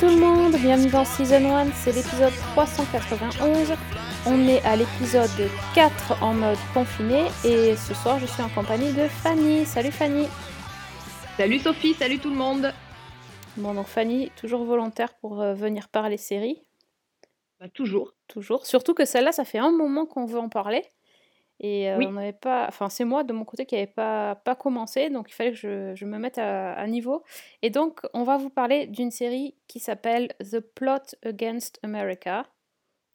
tout le monde, bienvenue dans Season 1, c'est l'épisode 391. On est à l'épisode 4 en mode confiné et ce soir je suis en compagnie de Fanny. Salut Fanny. Salut Sophie, salut tout le monde. Bon donc Fanny, toujours volontaire pour euh, venir parler série, Bah, toujours. toujours. Surtout que celle-là, ça fait un moment qu'on veut en parler. Et euh, Oui. on n'avait pas, enfin c'est moi de mon côté qui n'avait pas, pas commencé, donc il fallait que je, je me mette à, à niveau. Et donc on va vous parler d'une série qui s'appelle The Plot Against America,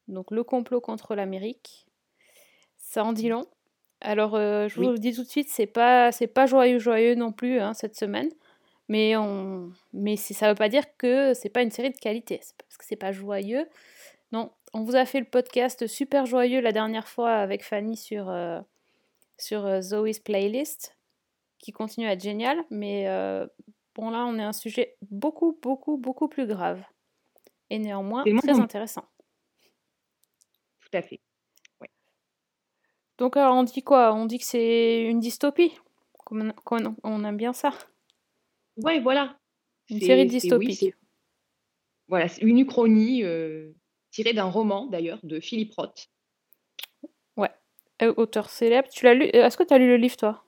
donc le complot contre l'Amérique. Ça en dit long. Alors euh, je vous le dis tout de suite, c'est pas c'est pas joyeux joyeux non plus hein, cette semaine, mais on mais ça veut pas dire que c'est pas une série de qualité, parce que c'est pas joyeux. Non, on vous a fait le podcast super joyeux la dernière fois avec Fanny sur, euh, sur euh, Zoe's Playlist, qui continue à être génial, mais euh, bon là on est à un sujet beaucoup, beaucoup, beaucoup plus grave. Et néanmoins très intéressant. Tout à fait. Donc alors on dit quoi? On dit que c'est une dystopie on aime bien ça. Ouais, voilà. Une série oui, dystopique. c'est- voilà, c'est une uchronie euh, tirée d'un roman d'ailleurs de Philippe Roth. Euh, auteur célèbre. Tu l'as lu euh, Est-ce que tu as lu le livre toi?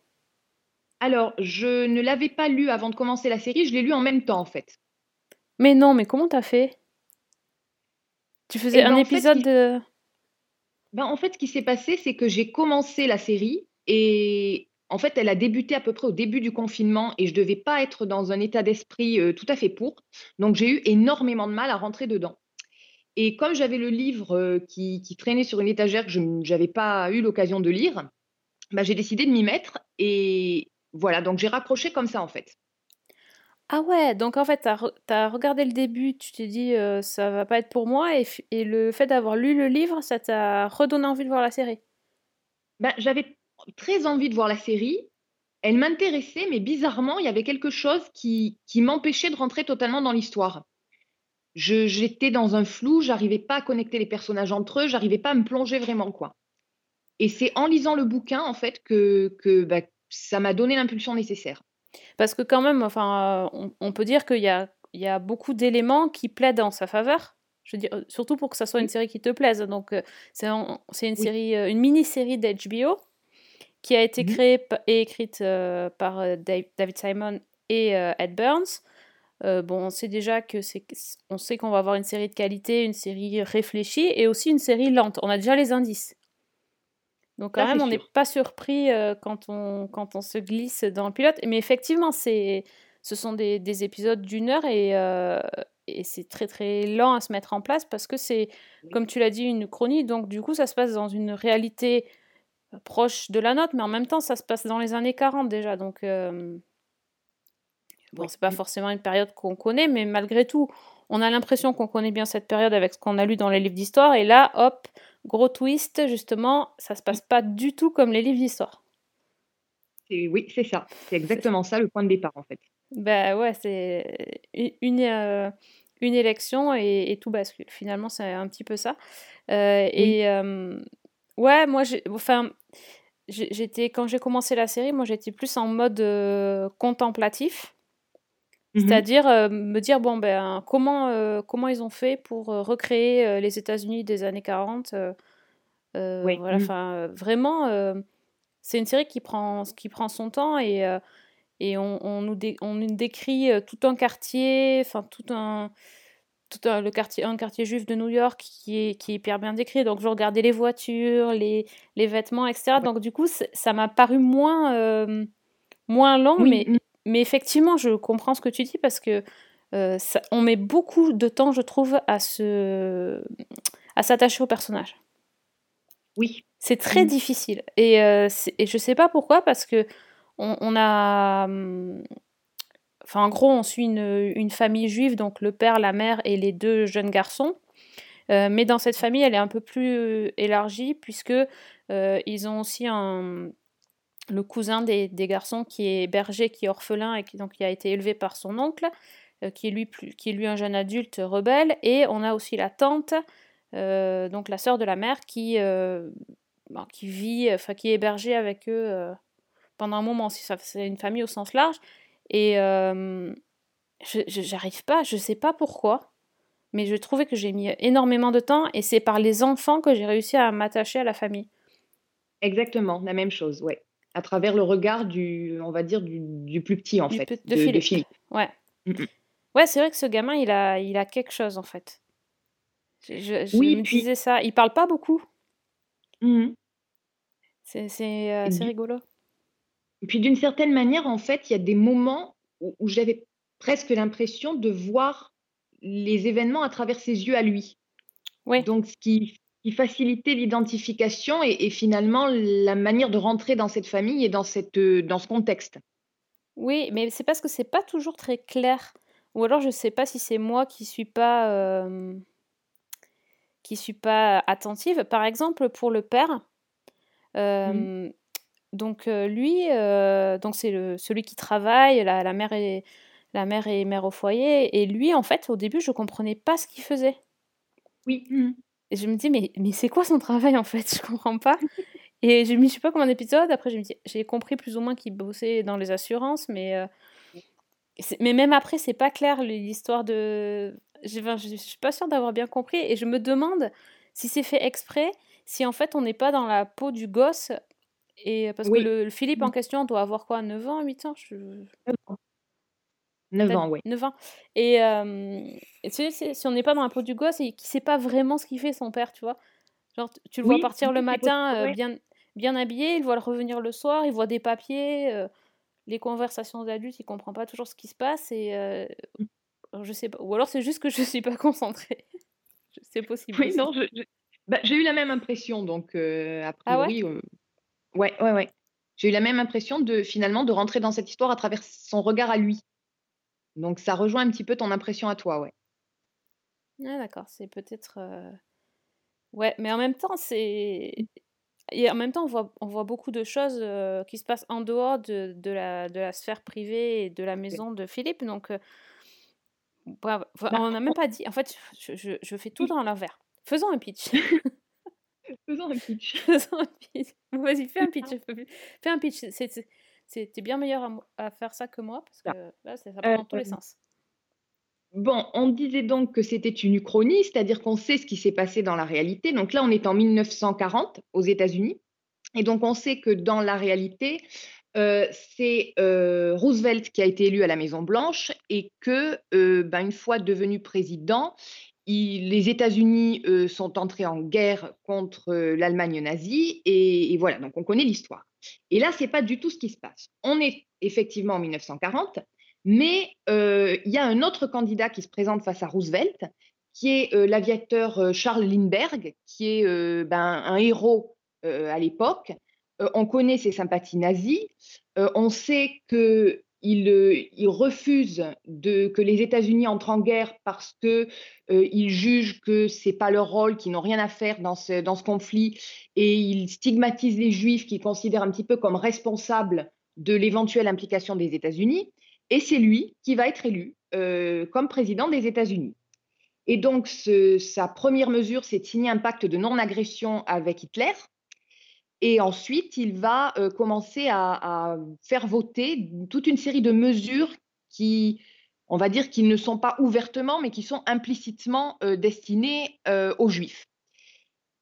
Alors, je ne l'avais pas lu avant de commencer la série, je l'ai lu en même temps en fait. Mais non, mais comment t'as fait? Tu faisais Eh ben, un en fait, épisode de... Ben, en fait, ce qui s'est passé, c'est que j'ai commencé la série et en fait, elle a débuté à peu près au début du confinement et je devais pas être dans un état d'esprit euh, tout à fait pour. Donc, j'ai eu énormément de mal à rentrer dedans. Et comme j'avais le livre euh, qui, qui traînait sur une étagère que je n'avais pas eu l'occasion de lire, ben, j'ai décidé de m'y mettre et voilà, donc j'ai raccroché comme ça en fait. Ah ouais, donc en fait, re- t'as regardé le début, tu t'es dit euh, ça va pas être pour moi, et, le fait d'avoir lu le livre, ça t'a redonné envie de voir la série? Ben, j'avais très envie de voir la série. Elle m'intéressait, mais bizarrement, il y avait quelque chose qui, qui m'empêchait de rentrer totalement dans l'histoire. Je, j'étais dans un flou, j'arrivais pas à connecter les personnages entre eux, j'arrivais pas à me plonger vraiment, quoi. Et c'est en lisant le bouquin, en fait, que, que bah, ça m'a donné l'impulsion nécessaire. Parce que quand même, enfin, on, on peut dire qu'il y a, il y a beaucoup d'éléments qui plaident en sa faveur. Je veux dire, euh, surtout pour que ça soit une série qui te plaise. Donc, euh, c'est une série, euh, une mini-série d'HBO qui a été Mhm. créée et écrite euh, par David Simon et euh, Ed Burns. Euh, bon, on sait déjà que c'est, on sait qu'on va avoir une série de qualité, une série réfléchie et aussi une série lente. On a déjà les indices. Donc quand même, on n'est pas surpris euh, quand, on, quand on se glisse dans le pilote. Mais effectivement, c'est, ce sont des, des épisodes d'une heure et, euh, et c'est très très lent à se mettre en place parce que c'est, comme tu l'as dit, une chronie. Donc du coup, ça se passe dans une réalité proche de la nôtre, mais en même temps, ça se passe dans les années 40 déjà. Donc bon, Oui. c'est pas forcément une période qu'on connaît, mais malgré tout, on a l'impression qu'on connaît bien cette période avec ce qu'on a lu dans les livres d'histoire. Et là, hop, gros twist, justement, ça se passe pas du tout comme les livres d'histoire. Oui, c'est ça. C'est exactement ça le point de départ, en fait. Bah ouais, c'est une, euh, une élection et, et tout bascule. Finalement, c'est un petit peu ça. Euh, Oui. et euh, ouais, moi, enfin, j'étais quand j'ai commencé la série, moi, j'étais plus en mode euh, Mhm. C'est-à-dire euh, me dire, bon, ben, comment, euh, comment ils ont fait pour euh, recréer les États-Unis des années 40 euh, euh, Oui. voilà, euh, vraiment, c'est une série qui prend, qui prend son temps et, et on, on nous, dé- on nous décrit tout un quartier, enfin, tout un, tout un, le quartier, un quartier juif de New York qui est, qui est hyper bien décrit. Donc, je regardais les voitures, les, les vêtements, etc. Donc, du coup, ça m'a paru moins, euh, moins Oui, mais, mm, mais effectivement, je comprends ce que tu dis parce que euh, ça- on met beaucoup de temps, je trouve, à se, à s'attacher au personnage. oui. C'est très Mm. difficile. Et, euh, et je sais pas pourquoi, parce que on, on a. hum, Enfin, en gros, on suit une, une famille juive, donc le père, la mère et les deux jeunes garçons. Euh, mais dans cette famille, elle est un peu plus euh, élargie, puisque ils ont aussi un, le cousin des, garçons qui est berger, qui est orphelin et qui, donc, qui a été élevé par son oncle, euh, qui, est lui qui est lui un jeune adulte rebelle. Et on a aussi la tante euh, donc la sœur de la mère, qui, euh, bon, qui vit, enfin qui est hébergée avec eux pendant un moment. Si C'est une famille au sens large. Et j'arrive pas, je sais pas pourquoi, mais je trouvais que j'ai mis énormément de temps et c'est par les enfants que j'ai réussi à m'attacher à la famille. Exactement, la même chose, ouais. À travers le regard du, on va dire, du, du plus petit, en Du fait, de de, de Philippe. Philippe. Ouais. Mm, mm. Ouais, c'est vrai que ce gamin, il a, il a quelque chose en fait. Je, je- Oui, me puis, disais ça. Il parle pas beaucoup. Mhm. C'est c'est, euh, du- rigolo. et puis d'une certaine manière, en fait, il y a des moments où, où j'avais presque l'impression de voir les événements à travers ses yeux à lui. Oui, Donc, ce qui, qui facilitait l'identification et, et finalement la manière de rentrer dans cette famille et dans, cette, euh, dans ce contexte. oui, mais c'est parce que c'est pas toujours très clair. Ou alors je sais pas si c'est moi qui suis pas, euh, qui suis pas attentive. Par exemple, pour le père, euh, donc euh, lui, euh, donc c'est celui qui travaille, la, la mère est, la mère est mère au foyer, et lui, en fait, au début, je comprenais pas ce qu'il faisait. Oui. Mhm. Et je me dis, mais, mais c'est quoi son travail en fait? Je comprends pas. Et je sais pas combien d'épisodes, après j'ai compris plus ou moins qu'il bossait dans les assurances, mais, euh, mais même après, c'est pas clair l'histoire de. Je, je suis pas sûre d'avoir bien compris, et je me demande si c'est fait exprès, si en fait on n'est pas dans la peau du gosse, et parce que le, le Philippe en Mhm. question doit avoir quoi, 9 ans, 8 ans? Je- 9 Peut-être ans, oui. 9 ans. Et, euh, et tu sais, si on n'est pas dans la peau du gosse et qu'il sait pas vraiment ce qu'il fait, son père, tu vois. Genre, tu le vois partir le matin euh, bien, bien habillé, il voit le revenir le soir, il voit des papiers, euh, les conversations d'adultes, il comprend pas toujours ce qui se passe. Et alors, je sais pas. Ou alors c'est juste que je suis pas concentrée. C'est possible Oui, aussi. non, je- je- bah, j'ai eu la même impression, donc euh, a Ah ouais? ouais, ouais, ouais. J'ai eu la même impression de finalement de rentrer dans cette histoire à travers son regard à lui. Donc ça rejoint un petit peu ton impression à toi, ouais. Ah d'accord, c'est peut-être... euh, Ouais, mais en même temps, c'est... Et en même temps, on voit, on voit beaucoup de choses euh, qui se passent en dehors de, de la, de la sphère privée et de la maison de Philippe. Donc, euh, Bah, on n'a même pas dit. En fait, je, je, je fais tout dans l'envers. Faisons un pitch. faisons un pitch. Faisons un pitch. Vas-y, fais un pitch. Fais un pitch. C'est, c'est, t'es bien meilleur à, faire ça que moi parce Ça. que là, ça, part dans tous les Euh, sens. Bon, on disait donc que c'était une uchronie, c'est-à-dire qu'on sait ce qui s'est passé dans la réalité. Donc là, on est en 1940 aux États-Unis. Et donc, on sait que dans la réalité, euh, c'est euh, Roosevelt qui a été élu à la Maison-Blanche et que, euh, ben, une fois devenu président, il- les États-Unis sont entrés en guerre contre l'Allemagne nazie. Et, et voilà, donc on connaît l'histoire. Et là, c'est pas du tout ce qui se passe. On est effectivement en 1940. Mais euh, il y a un autre candidat qui se présente face à Roosevelt, qui est euh, l'aviateur euh, Charles Lindbergh, qui est ben, un héros à l'époque. On connaît ses sympathies nazies. On sait qu'il il refuse que les États-Unis entrent en guerre parce que euh, il juge que c'est pas leur rôle, qu'ils n'ont rien à faire dans ce, conflit, et il stigmatise les Juifs qu'il considère un petit peu comme responsables de l'éventuelle implication des États-Unis. Et c'est lui qui va être élu euh, comme président des États-Unis. Et donc, sa première mesure, c'est de signer un pacte de non-agression avec Hitler. Et ensuite, il va euh, commencer à, faire voter toute une série de mesures qui, on va dire, qui ne sont pas ouvertement, mais qui sont implicitement euh, destinées euh, aux Juifs.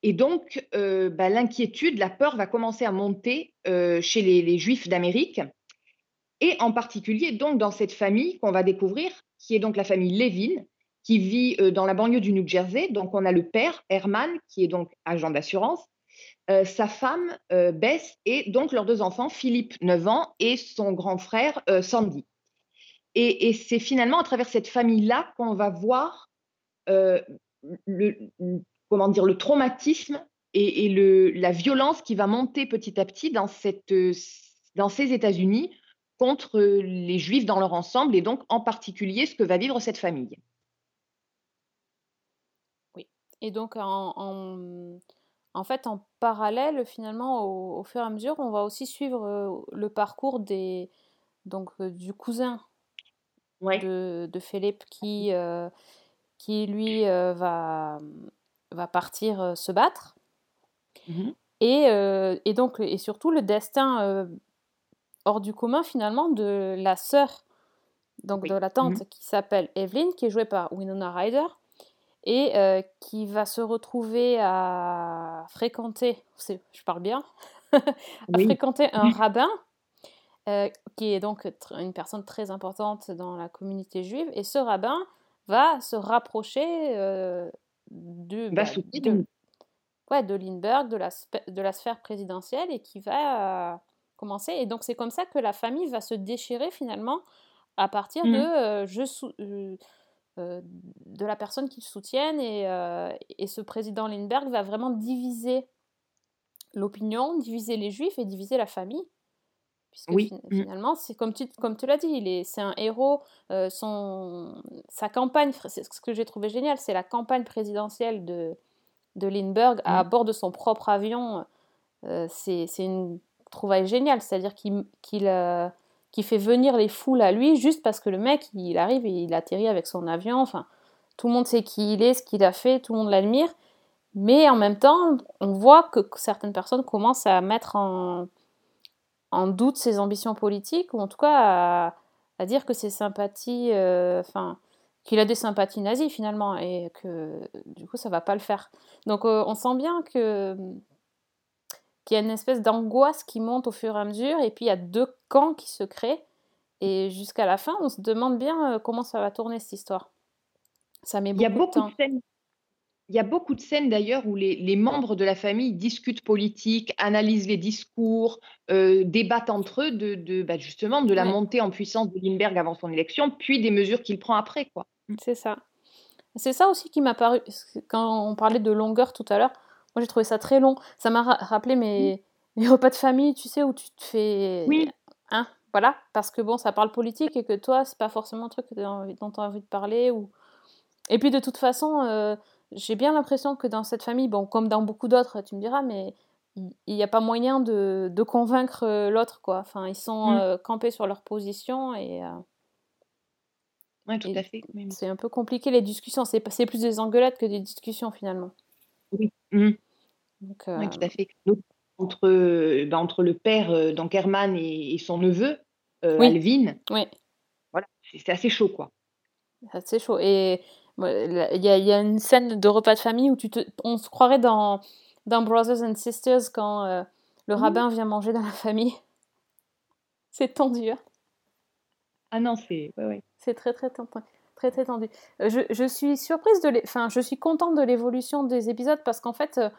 Et donc, bah, l'inquiétude, la peur va commencer à monter chez les, Juifs d'Amérique et en particulier donc dans cette famille qu'on va découvrir, qui est donc la famille Levin, qui vit dans la banlieue du New Jersey. Donc on a le père, Herman, qui est donc agent d'assurance, euh, sa femme, euh, Bess, et donc leurs deux enfants, Philippe, 9 ans, et son grand frère, euh, Sandy. Et, et c'est finalement à travers cette famille-là qu'on va voir euh, le, comment dire, le traumatisme et, le, la violence qui va monter petit à petit dans, cette, dans ces États-Unis contre les Juifs dans leur ensemble et donc en particulier ce que va vivre cette famille. Oui. Et donc, en, en fait, en parallèle, finalement, au, au fur et à mesure, on va aussi suivre euh, le parcours des, donc, euh, du cousin Ouais. de, de Philippe qui, euh, qui lui, euh, va, va partir se battre. Mhm. Et, euh, et donc, et surtout le destin hors du commun finalement de la sœur, donc Oui. de la tante Mhm. qui s'appelle Evelyn, qui est jouée par Winona Ryder, et euh, qui va se retrouver à fréquenter, je parle bien, à Oui. fréquenter un rabbin, euh, qui est donc une personne très importante dans la communauté juive, et ce rabbin va se rapprocher euh, Va bah, de, ouais, de Lindbergh, de la, de la sphère présidentielle, et qui va commencer. Et donc c'est comme ça que la famille va se déchirer finalement à partir de, je euh, de la personne qu'ils soutiennent. Et, euh, et ce président Lindbergh va vraiment diviser l'opinion, diviser les juifs et diviser la famille. Puisque Oui. Mhm. finalement, c'est comme tu, comme tu l'as dit, il est, c'est un héros. euh, son, sa campagne, c'est ce que j'ai trouvé génial, c'est la campagne présidentielle de, de Lindbergh à Mhm. bord de son propre avion. euh, c'est c'est une trouvaille géniale, c'est-à-dire qu'il qu'il, euh, qu'il fait venir les foules à lui juste parce que le mec, il arrive et il atterrit avec son avion. Enfin, tout le monde sait qui il est, ce qu'il a fait, tout le monde l'admire. Mais en même temps, on voit que certaines personnes commencent à mettre en, en doute ses ambitions politiques, ou en tout cas à, dire que ses sympathies, euh, qu'il a des sympathies nazies finalement, et que du coup ça va pas le faire. Donc euh, on sent bien que qu'il y a une espèce d'angoisse qui monte au fur et à mesure, et puis il y a deux camps qui se créent, et jusqu'à la fin, on se demande bien euh, comment ça va tourner cette histoire. Ça met Il y a beaucoup de beaucoup temps. de scènes. Il y a beaucoup de scènes d'ailleurs où les, les membres de la famille discutent politique, analysent les discours, euh, débattent entre eux de, de bah, justement de la Ouais. montée en puissance de Lindbergh avant son élection, puis des mesures qu'il prend après, quoi. C'est ça. C'est ça aussi qui m'a paru, quand on parlait de longueur tout à l'heure, moi j'ai trouvé ça très long. Ça m'a ra- rappelé mes, mes repas de famille, tu sais, où tu te fais... Oui. Hein, voilà, parce que bon, ça parle politique et que toi, c'est pas forcément un truc dont tu as envie de parler. Ou... Et puis de toute façon, euh, j'ai bien l'impression que dans cette famille, bon, comme dans beaucoup d'autres, tu me diras, mais il n'y a pas moyen de, de convaincre euh, l'autre, quoi. Enfin, ils sont Mm. euh, campés sur leur position et... euh, Oui, tout Et à fait. C'est un peu compliqué les discussions, c'est plus des engueulades que des discussions finalement. Oui. Mhm. Donc, Oui, euh, tout à fait. Donc, entre, euh, bah, entre le père, euh, donc Herman, et, et son neveu, euh, Oui. Alvin, oui, voilà, c'est assez chaud, quoi. c'est chaud. Et il y, y a une scène de repas de famille où tu te, on se croirait dans, dans Brothers and Sisters quand euh, le Mhm. rabbin vient manger dans la famille. C'est tendu, hein. Ah non, c'est. Ouais, ouais. c'est très très tendu. Très, très tendu. Euh, Je, je suis surprise de enfin je suis contente de l'évolution des épisodes parce qu'en fait euh,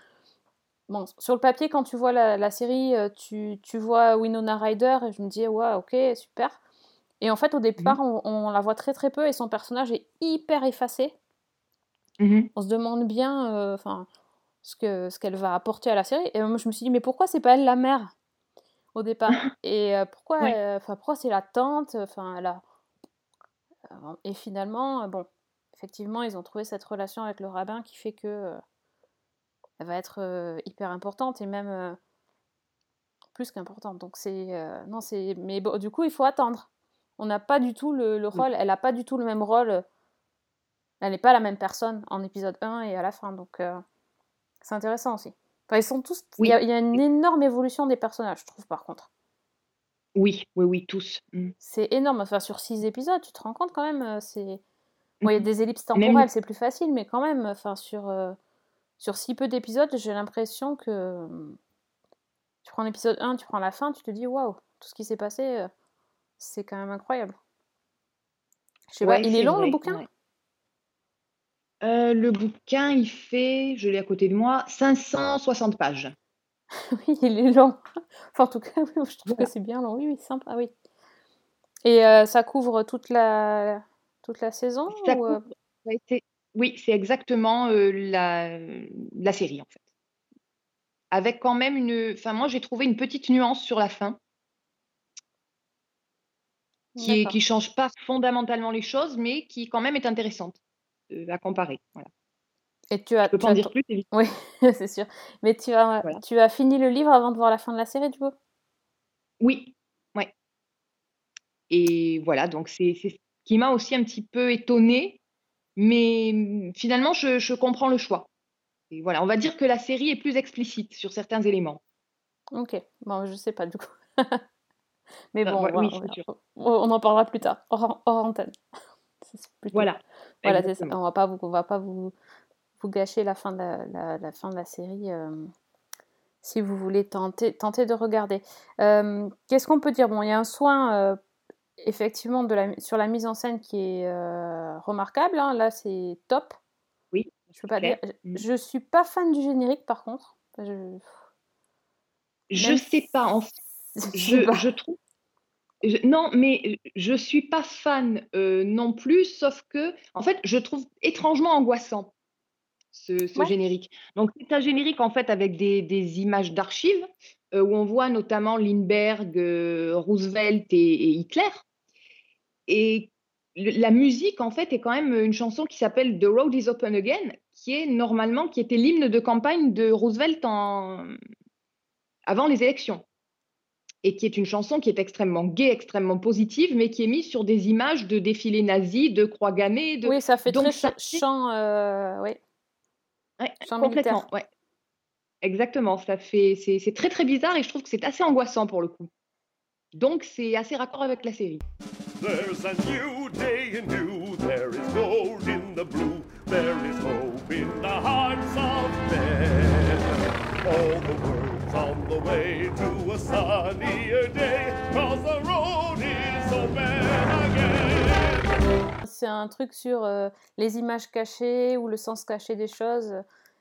bon sur le papier quand tu vois la, la série euh, tu, tu vois Winona Ryder et je me dis ouais ok super. Et en fait au départ on, on la voit très très peu et son personnage est hyper effacé. Mhm. on se demande bien euh, enfin ce que ce qu'elle va apporter à la série. Et moi je me suis dit mais pourquoi c'est pas elle la mère au départ? Et euh, pourquoi Ouais. euh, pourquoi c'est la tante? Enfin elle a et finalement bon effectivement ils ont trouvé cette relation avec le rabbin qui fait que elle va être hyper importante et même plus qu'importante donc c'est non c'est mais bon, du coup il faut attendre on n'a pas du tout le, rôle elle n'a pas du tout le même rôle elle n'est pas la même personne en épisode 1 et à la fin, donc c'est intéressant aussi. Enfin, ils sont tous. Il Oui. y, a- il y a une énorme évolution des personnages, je trouve, par contre. Oui, oui, oui, tous. Mhm. C'est énorme. Enfin, sur six épisodes, tu te rends compte quand même, c'est. Bon, il y a Mhm. des ellipses Même- temporelles, c'est plus facile, mais quand même, enfin, sur, euh, sur si peu d'épisodes, j'ai l'impression que. euh, Tu prends l'épisode 1, tu prends la fin, tu te dis waouh, tout ce qui s'est passé, euh, c'est quand même incroyable. Je sais pas, il est long vrai, le bouquin? ouais. Euh, le bouquin, il fait, je l'ai à côté de moi, 560 pages. Oui, il est long. Enfin, en tout cas, oui, je trouve que c'est bien long. Oui, oui, sympa, oui. Et euh, ça couvre toute la, toute la saison Ça ou, couvre- oui, c'est exactement euh, la, la série, en fait. Avec quand même une... Enfin, moi, j'ai trouvé une petite nuance sur la fin qui qui change pas fondamentalement les choses, mais qui quand même est intéressante euh, à comparer. Voilà. Et tu as, Je peux tu en dire plus, évidemment. Oui, c'est sûr. Mais tu as, Voilà. tu as fini le livre avant de voir la fin de la série, du coup? Oui, ouais. Et voilà, donc c'est c'est ce qui m'a aussi un petit peu étonnée, mais hum, finalement, je, je comprends le choix. Et voilà, on va dire que la série est plus explicite sur certains éléments. OK. Bon, je sais pas du coup. Mais Bah, bon, on ouais, oui, en parlera plus tard, hors hors antenne. Plutôt Voilà, voilà. On va pas vous on va pas vous vous gâcher la fin de la la la fin de la série, hem, si vous voulez tenter tenter de regarder. Hem, qu'est-ce qu'on peut dire? Bon, il y a un soin, heu, effectivement de la sur la mise en scène qui est, heu, remarquable, hein. Là, c'est top. Oui, Je peux pas dire. Mmh. je suis pas fan du générique par contre. Je Je même sais pas, en f je sais je pas. je trouve je non, mais je suis pas fan, heu, non plus, sauf qu'en fait, je trouve étrangement angoissant, ce ce Ouais. générique. Donc c'est un générique, en fait, avec des des images d'archives, heu, où on voit notamment Lindbergh, heu, Roosevelt et et Hitler et le la musique, en fait, est quand même, une chanson qui s'appelle The Road Is Open Again, qui est normalement qui était l'hymne de campagne de Roosevelt en avant les élections et qui est une chanson qui est extrêmement gaie, extrêmement positive, mais qui est mise sur des images de défilés nazis, de croix gammées, de Oui, ça fait très donc ça ch fait chant, oui, ouais, complètement, militaire. ouais, exactement, ça fait c'est c'est très, très bizarre et je trouve que c'est assez angoissant pour le coup. Donc c'est assez raccord avec la série. There's a new day in you, there is gold in the blue, there is hope in the hearts of men. All the world's on the way to a sunnier day, cause the road is open. C'est un truc sur, heu, les images cachées ou le sens caché des choses,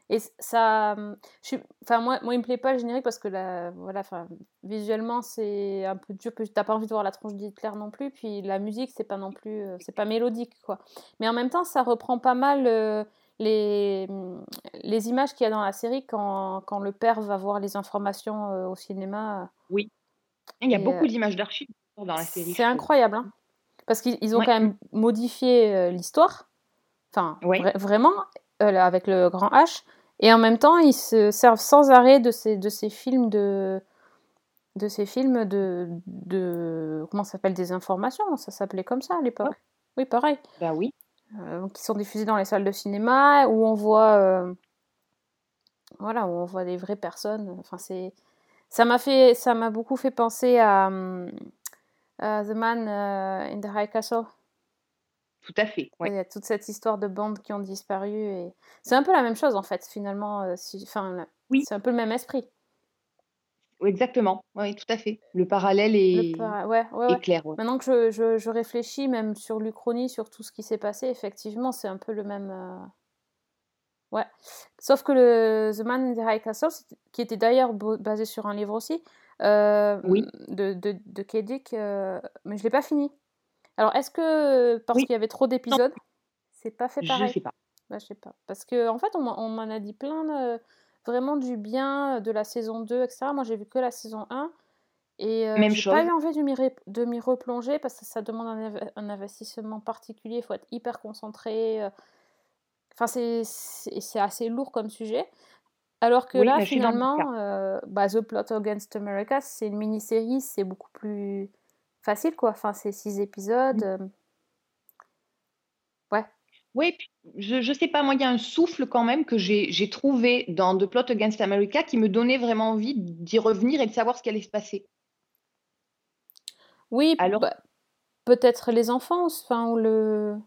et ça, mmh, je suis enfin moi moi il me plaît pas le générique parce que la voilà, enfin, visuellement c'est un peu dur, puis tu as pas envie de voir la tronche d'Hitler non plus, puis la musique c'est pas non plus, heu, c'est pas mélodique quoi. Mais en même temps ça reprend pas mal, heu, les, mmh, les images qu'il y a dans la série quand quand le père va voir les informations, au cinéma, Oui, il y a et beaucoup d'images d'archives dans la série, c'est incroyable, hein, parce qu'ils ils ont Ouais, quand même modifié, heu, l'histoire, enfin Ouais. vraiment, là avec le grand H et en même temps ils se servent sans arrêt de ces de ces films de de ces films de de comment ça s'appelle? Des informations, ça s'appelait comme ça à Ouais. l'époque. Oui pareil, Bah oui. qui sont diffusés dans les salles de cinéma où on voit, voilà, où on voit des vraies personnes, enfin c'est ça m'a fait ça m'a beaucoup fait penser à, à The Man, heu, in the High Castle. Tout à fait, Il y a toute cette histoire de bandes qui ont disparu et c'est un peu la même chose en fait finalement, si enfin Oui. c'est un peu le même esprit. Exactement, oui, tout à fait. Le parallèle Le est para ouais, ouais, est ouais. clair. Maintenant que je je je réfléchis même sur l'Uchronie, sur tout ce qui s'est passé, effectivement, c'est un peu le même, ouais. Sauf que le The Man in the High Castle, qui était d'ailleurs basé sur un livre aussi, hem, Oui. de de de K. Dick, heu, mais je l'ai pas fini. Alors est-ce que parce Oui. qu'il y avait trop d'épisodes, c'est pas fait Je pareil? sais pas. Bah, je sais pas. Parce qu'en fait, on m'en on m'en a dit plein de vraiment du bien, de la saison 2 et cetera. Moi, j'ai vu que la saison 1 et Même j'ai pas eu envie de m'y replonger parce que ça demande un un investissement particulier, il faut être hyper concentré, heu, enfin c'est assez lourd comme sujet. Alors que Oui, là, finalement, heu, bah, The Plot Against America, c'est une mini-série, c'est beaucoup plus facile quoi, enfin c'est 6 épisodes, hem ouais. Oui, puis je je sais pas, moi, il y a un souffle quand même que j'ai trouvé dans The Plot Against America qui me donnait vraiment envie d'y revenir et de savoir ce qui allait se passer. Oui, Alors bah, peut-être les enfants, enfin ou le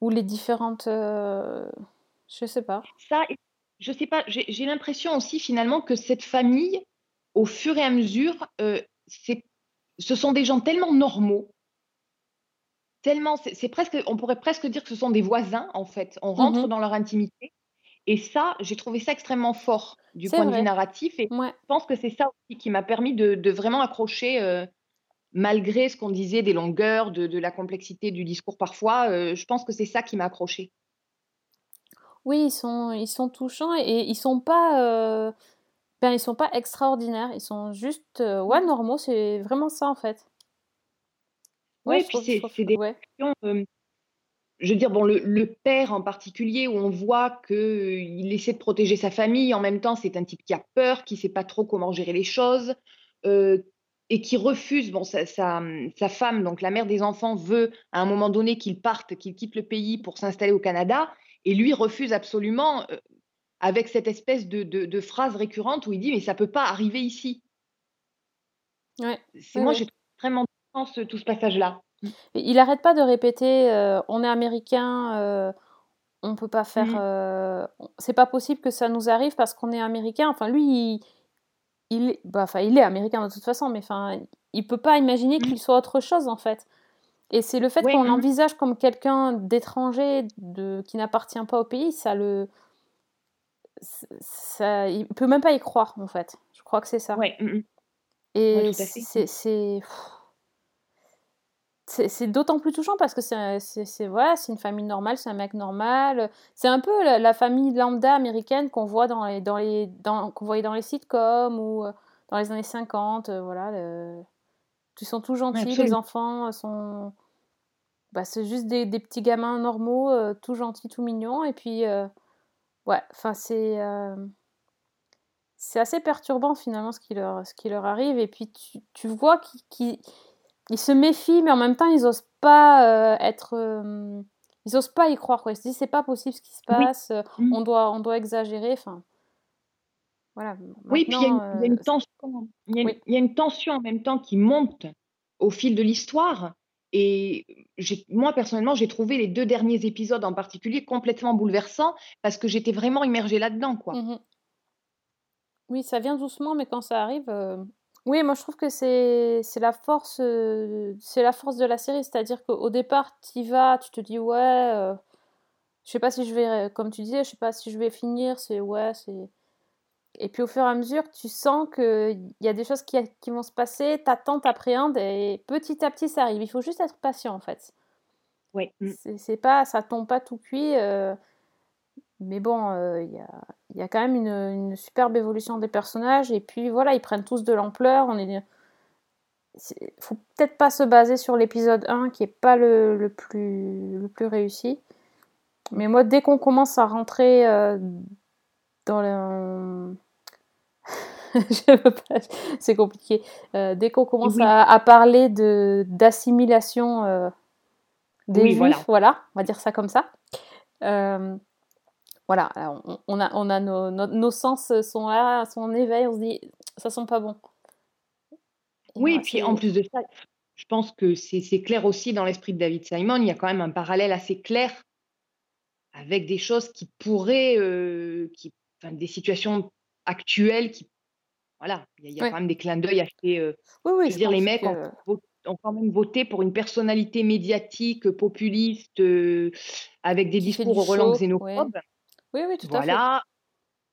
ou les différentes, heu, je sais pas. Ça je sais pas, j'ai l'impression aussi finalement que cette famille, au fur et à mesure, c'est ce sont des gens tellement normaux. Tellement c'est presque on pourrait presque dire que ce sont des voisins, en fait. On Mmh rentre dans leur intimité. Et ça, j'ai trouvé ça extrêmement fort du point de vue narratif. Et je pense que c'est ça aussi qui m'a permis de de vraiment accrocher, heu, malgré ce qu'on disait des longueurs, de de la complexité du discours parfois, heu, je pense que c'est ça qui m'a accrochée. Oui, ils sont ils sont touchants et ils sont pas, heu, ben, ils sont pas extraordinaires, ils sont juste, heu, ouais, normaux, c'est vraiment ça, en fait. Ouais, je puis c'est que des ouais. questions, hem, je veux dire, bon, le le père en particulier où on voit qu'il essaie de protéger sa famille, en même temps, c'est un type qui a peur, qui sait pas trop comment gérer les choses, heu et qui refuse bon sa sa, sa femme, donc la mère des enfants, veut à un moment donné qu'il parte, qu'il quitte le pays pour s'installer au Canada et lui refuse absolument, heu avec cette espèce de, de- de phrase récurrente où il dit mais ça peut pas arriver ici. Ouais. C'est moi oui. j'ai vraiment ce- tout ce passage-là. Il arrête pas de répéter euh, on est américain, euh, on peut pas faire. Euh, c'est pas possible que ça nous arrive parce qu'on est américain. Enfin, lui, il, il, bah, enfin, il est américain de toute façon, mais enfin, il peut pas imaginer Mhm. qu'il soit autre chose en fait. Et c'est le fait Oui, qu'on l'envisage comme quelqu'un d'étranger, de qui n'appartient pas au pays, ça le, ça, il peut même pas y croire en fait. Je crois que c'est ça. Ouais, mm, mm. Et c'est c'est c'est d'autant plus touchant parce que c'est voilà, une famille normale, c'est un mec normal. C'est un peu la, la famille lambda américaine qu'on voit dans les dans les dans qu'on voyait dans les sitcoms ou euh, dans les années 50, euh, voilà, le- ils sont tous gentils, les enfants sont bah, c'est juste des, des petits gamins normaux, euh, tout gentils, tout mignons et puis euh, ouais, enfin c'est euh, c'est assez perturbant finalement ce qui leur, ce qui leur arrive. Et puis tu, tu vois qu'ils ils se méfient, mais en même temps ils osent pas euh, être. euh, ils osent pas y croire. Quoi. Ils se disent c'est pas possible ce qui se passe, euh, Mm. on, doit, on doit exagérer. Enfin, voilà. Oui, puis il y a une, tension, il y a une- oui. il y a une tension en même temps qui monte au fil de l'histoire. Et moi, personnellement, j'ai trouvé les deux derniers épisodes en particulier complètement bouleversants parce que j'étais vraiment immergée là-dedans, quoi. Mhm. Oui, ça vient doucement, mais quand ça arrive. euh, Oui, moi je trouve que c'est la force euh, c'est la force de la série, c'est-à-dire qu'au départ, tu y vas, tu te dis ouais, euh, je sais pas si je vais, comme tu disais, je sais pas si je vais finir, c'est ouais, c'est. Et puis au fur et à mesure, tu sens qu'il y a des choses qui, qui vont se passer, t'attends, t'appréhendes, et petit à petit ça arrive. Il faut juste être patient en fait. Ouais. Mm. C'est pas, ça tombe pas tout cuit. euh, mais bon, euh, il y a, il y a quand même une, une superbe évolution des personnages. Et puis voilà, ils prennent tous de l'ampleur. On est, faut peut-être pas se baser sur l'épisode 1 qui est pas le, le plus, le plus réussi. Mais moi, dès qu'on commence à rentrer euh, dans le. Pas- c'est compliqué. Euh, dès qu'on commence Oui. à, à parler de d'assimilation euh, des Oui, juifs, voilà. voilà. on va dire ça comme ça. Euh, voilà, on, on a, on a nos, nos, nos sens sont là, sont en éveil, on se dit ça sent pas bon. Et Oui, voilà, et puis en plus de ça, je pense que c'est c'est clair aussi dans l'esprit de David Simon, il y a quand même un parallèle assez clair avec des choses qui pourraient, euh, qui, enfin, des situations actuelles qui, voilà, il y a, y quand même des clins d'œil assez. euh, Oui, oui, je veux dire, les mecs ont, que- vo- ont quand même voté pour une personnalité médiatique, populiste, euh, avec des Qui discours au relent show, xénophobes. Oui, oui, tout à fait. Voilà,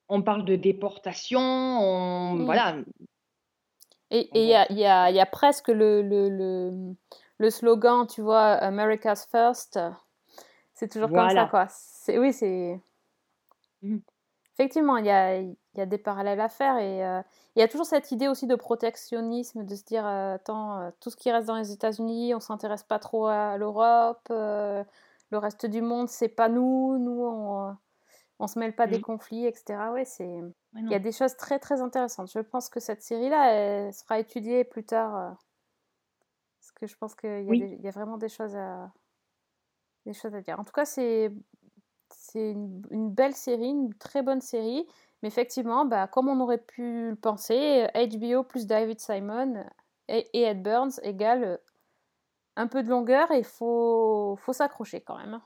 on parle de déportation, on, Mm. voilà, Et il y y, y a presque le, le, le, le slogan, tu vois, America's First. C'est toujours comme ça, quoi. Oui, c'est. Mhm. Effectivement, il y a, il y a des parallèles à faire et euh, il y a toujours cette idée aussi de protectionnisme, de se dire, euh, attends, euh, tout ce qui reste dans les États-Unis, on s'intéresse pas trop à l'Europe, le reste du monde, c'est pas nous, nous, on, on se mêle pas des Mhm. conflits, etc. Ouais, c'est. Il y a des choses très très intéressantes. Je pense que cette série-là, elle sera étudiée plus tard. parce que je pense qu'il Oui. y a vraiment des choses à, des choses à dire. En tout cas, c'est c'est une, une belle série, une très bonne série. Mais effectivement, bah, comme on aurait pu le penser, HBO plus David Simon et, et Ed Burns égale euh, un peu de longueur et il faut, faut s'accrocher quand même. hein.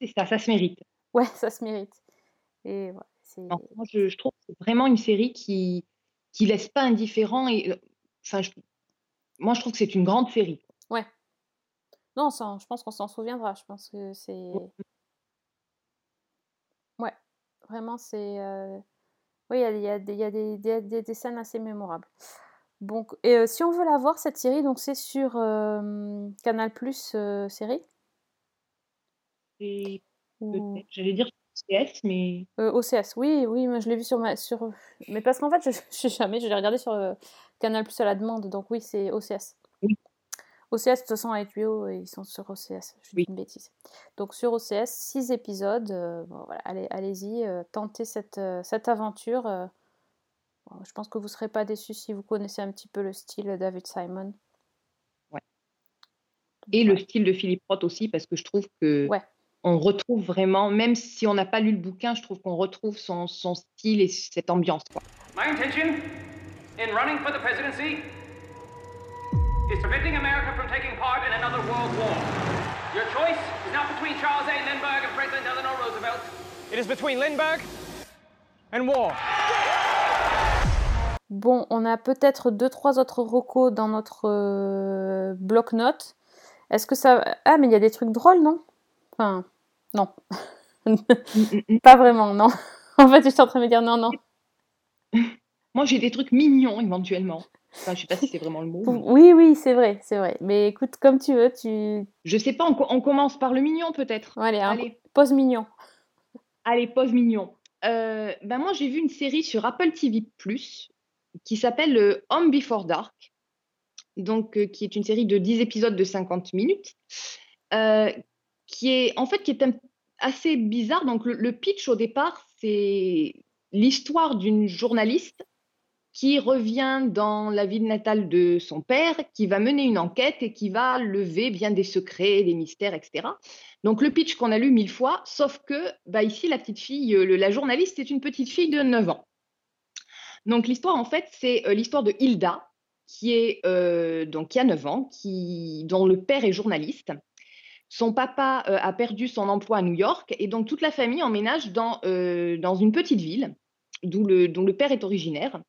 c'est ça, ça se mérite. Ouais, ça se mérite. Et ouais, c'est... Non, moi, je, je trouve que c'est vraiment une série qui qui laisse pas indifférent et euh, enfin je- moi je trouve que c'est une grande série. Ouais. Non, je pense qu'on s'en souviendra. Je pense que c'est. Vraiment, c'est. euh, Oui, il y a, y a des, y a des, des- scènes assez mémorables. Donc, et, euh, si on veut la voir, cette série, donc c'est sur euh, Canal Plus série? Et ou peut-être, j'allais dire CS, mais OCS. Oui, oui, moi je l'ai vu sur ma. Sur... Mais parce qu'en fait, je je sais jamais, je l'ai regardé sur Canal Plus à la demande, donc oui, c'est OCS. OCS, de toute façon, à HBO, ils sont sur OCS. Je dis une bêtise. Donc sur OCS, 6 épisodes. euh, bon, voilà, allez, allez-y, euh, tentez cette, euh, cette aventure. euh. Bon, je pense que vous ne serez pas déçus si vous connaissez un petit peu le style de David Simon. Ouais. Et le style de Philippe Roth aussi parce que je trouve que Ouais. on retrouve vraiment, même si on n'a pas lu le bouquin, je trouve qu'on retrouve son, son style et cette ambiance. Quoi. My intention in running for the presidency is preventing America from taking part in another world war. Your choice is not between Charles A. Lindbergh and Franklin Delano Roosevelt. It is between Lindbergh and war. Bon, on a peut-être deux, trois autres recos dans notre euh, bloc-notes. Est-ce que ça. Ah, mais il y a des trucs drôles, non? Enfin, non. Pas vraiment, non. en fait, je suis en train de me dire non, non. Moi, j'ai des trucs mignons éventuellement. Enfin, je sais pas si c'est vraiment le mot. mais- Oui, oui, c'est vrai, c'est vrai. Mais écoute, comme tu veux, tu. Je sais pas, on, co- on commence par le mignon peut-être. Allez, Allez. pause mignon. Allez, pause mignon. Euh, ben moi, j'ai vu une série sur Apple TV+, qui s'appelle euh, Home Before Dark, donc euh, qui est une série de 10 épisodes de 50 minutes, qui est en fait qui est un- assez bizarre. Donc le, le pitch au départ, c'est l'histoire d'une journaliste qui revient dans la ville natale de son père, qui va mener une enquête et qui va lever bien des secrets, des mystères, etc. Donc le pitch qu'on a lu mille fois, sauf que bah, ici, la petite fille, euh, la journaliste, est une petite fille de 9 ans. Donc l'histoire, en fait, c'est euh, l'histoire de Hilda, qui, est, euh, donc, qui a 9 ans, qui, dont le père est journaliste. Son papa a perdu son emploi à New York et donc toute la famille emménage dans, dans une petite ville d'où dont le père est originaire.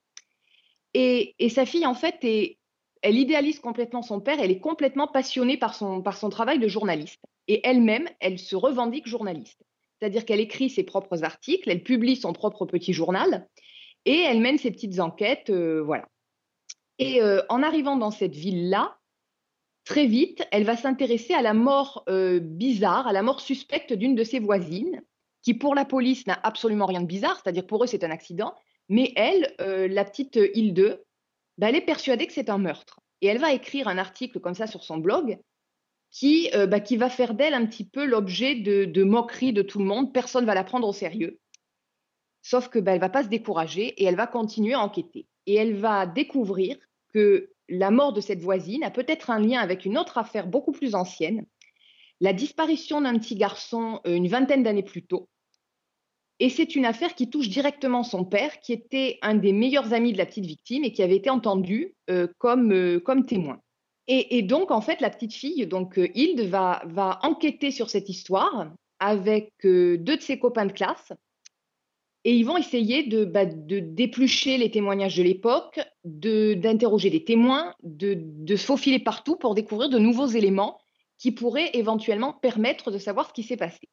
Et, sa fille, en fait, elle idéalise complètement son père, elle est complètement passionnée par son, par son travail de journaliste. Et elle-même, elle se revendique journaliste. C'est-à-dire qu'elle écrit ses propres articles, elle publie son propre petit journal et elle mène ses petites enquêtes. euh, voilà. Et euh, en arrivant dans cette ville-là, très vite, elle va s'intéresser à la mort euh, bizarre, à la mort suspecte d'une de ses voisines, qui pour la police n'a absolument rien de bizarre, c'est-à-dire pour eux c'est un accident, mais elle, euh, la petite Hilde, bah, elle est persuadée que c'est un meurtre. Et elle va écrire un article comme ça sur son blog qui, euh, bah, qui va faire d'elle un petit peu l'objet de, de moqueries de tout le monde. Personne ne va la prendre au sérieux. Sauf que bah, elle va pas se décourager et elle va continuer à enquêter. Et elle va découvrir que la mort de cette voisine a peut-être un lien avec une autre affaire beaucoup plus ancienne, la disparition d'un petit garçon euh, une vingtaine d'années plus tôt. Et c'est une affaire qui touche directement son père, qui était un des meilleurs amis de la petite victime et qui avait été entendu euh, comme, euh, comme témoin. Et, donc, en fait, la petite fille, donc euh, Hilde, va, va enquêter sur cette histoire avec deux de ses copains de classe. Et ils vont essayer de, bah, déplucher les témoignages de l'époque, d'interroger des témoins, de, de faufiler partout pour découvrir de nouveaux éléments qui pourraient éventuellement permettre de savoir ce qui s'est passé.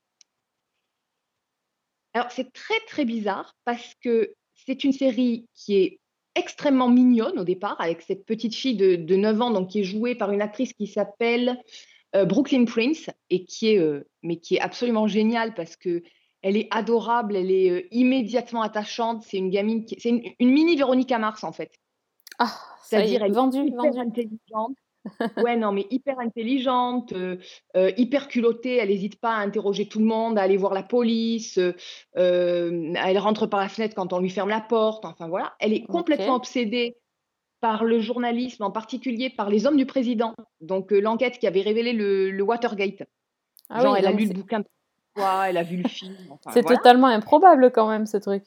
Alors, c'est très, très bizarre parce que c'est une série qui est extrêmement mignonne au départ, avec cette petite fille de, de 9 ans, donc qui est jouée par une actrice qui s'appelle euh, Brooklyn Prince, et qui est, euh, mais qui est absolument géniale parce que elle est adorable, elle est euh, immédiatement attachante. C'est une gamine, qui- c'est une, une mini Véronica Mars en fait. Ah, C'est-à-dire, est, elle est vendu, hyper vendu. intelligente. Ouais, non, mais hyper intelligente, euh, euh, hyper culottée. Elle n'hésite pas à interroger tout le monde, à aller voir la police. euh, elle rentre par la fenêtre quand on lui ferme la porte. Enfin voilà, elle est complètement obsédée par le journalisme, en particulier par les hommes du président. Donc l'enquête qui avait révélé le, le Watergate. Ah Genre, oui, elle a lu le bouquin fois, elle a vu le film. enfin, C'est voilà. totalement improbable quand même ce truc.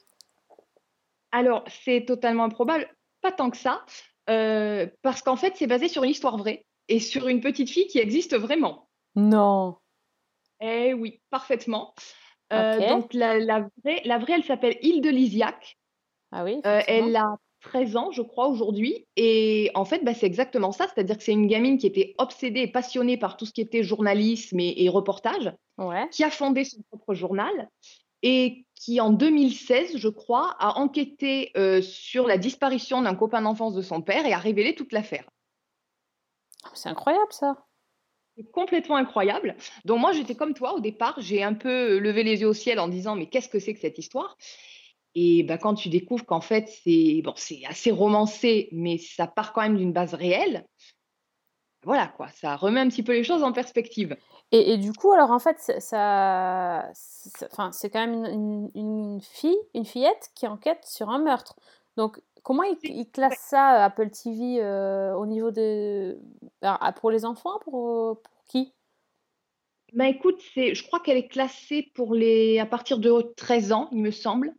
Alors, c'est totalement improbable, pas tant que ça, euh, parce qu'en fait, c'est basé sur une histoire vraie et sur une petite fille qui existe vraiment. Non. Eh oui, parfaitement. Euh, donc, la, la vraie, la vraie, elle s'appelle Hilde Lisiac. Ah oui, Euh, elle a 13 ans, je crois, aujourd'hui. Et en fait, bah, c'est exactement ça. C'est-à-dire que c'est une gamine qui était obsédée et passionnée par tout ce qui était journalisme et, et reportage, Ouais. qui a fondé son propre journal et qui, en 2016, je crois, a enquêté euh, sur la disparition d'un copain d'enfance de son père et a révélé toute l'affaire. Ah, C'est incroyable ça. C'est complètement incroyable. Donc moi, j'étais comme toi au départ, j'ai un peu levé les yeux au ciel en disant mais qu'est-ce que c'est que cette histoire? Et bah, quand tu découvres qu'en fait c'est bon, c'est assez romancé, mais ça part quand même d'une base réelle. Voilà quoi, ça remet un petit peu les choses en perspective. Et, et du coup, alors en fait, c'est- ça, enfin, c'est quand même une, une- une fille, une fillette qui enquête sur un meurtre. Donc, comment ils classent ça, Apple TV, euh, au niveau de... alors, ah, pour les enfants, pour, pour qui? Bah écoute, c'est, je crois qu'elle est classée pour les à partir de 13 ans, il me semble.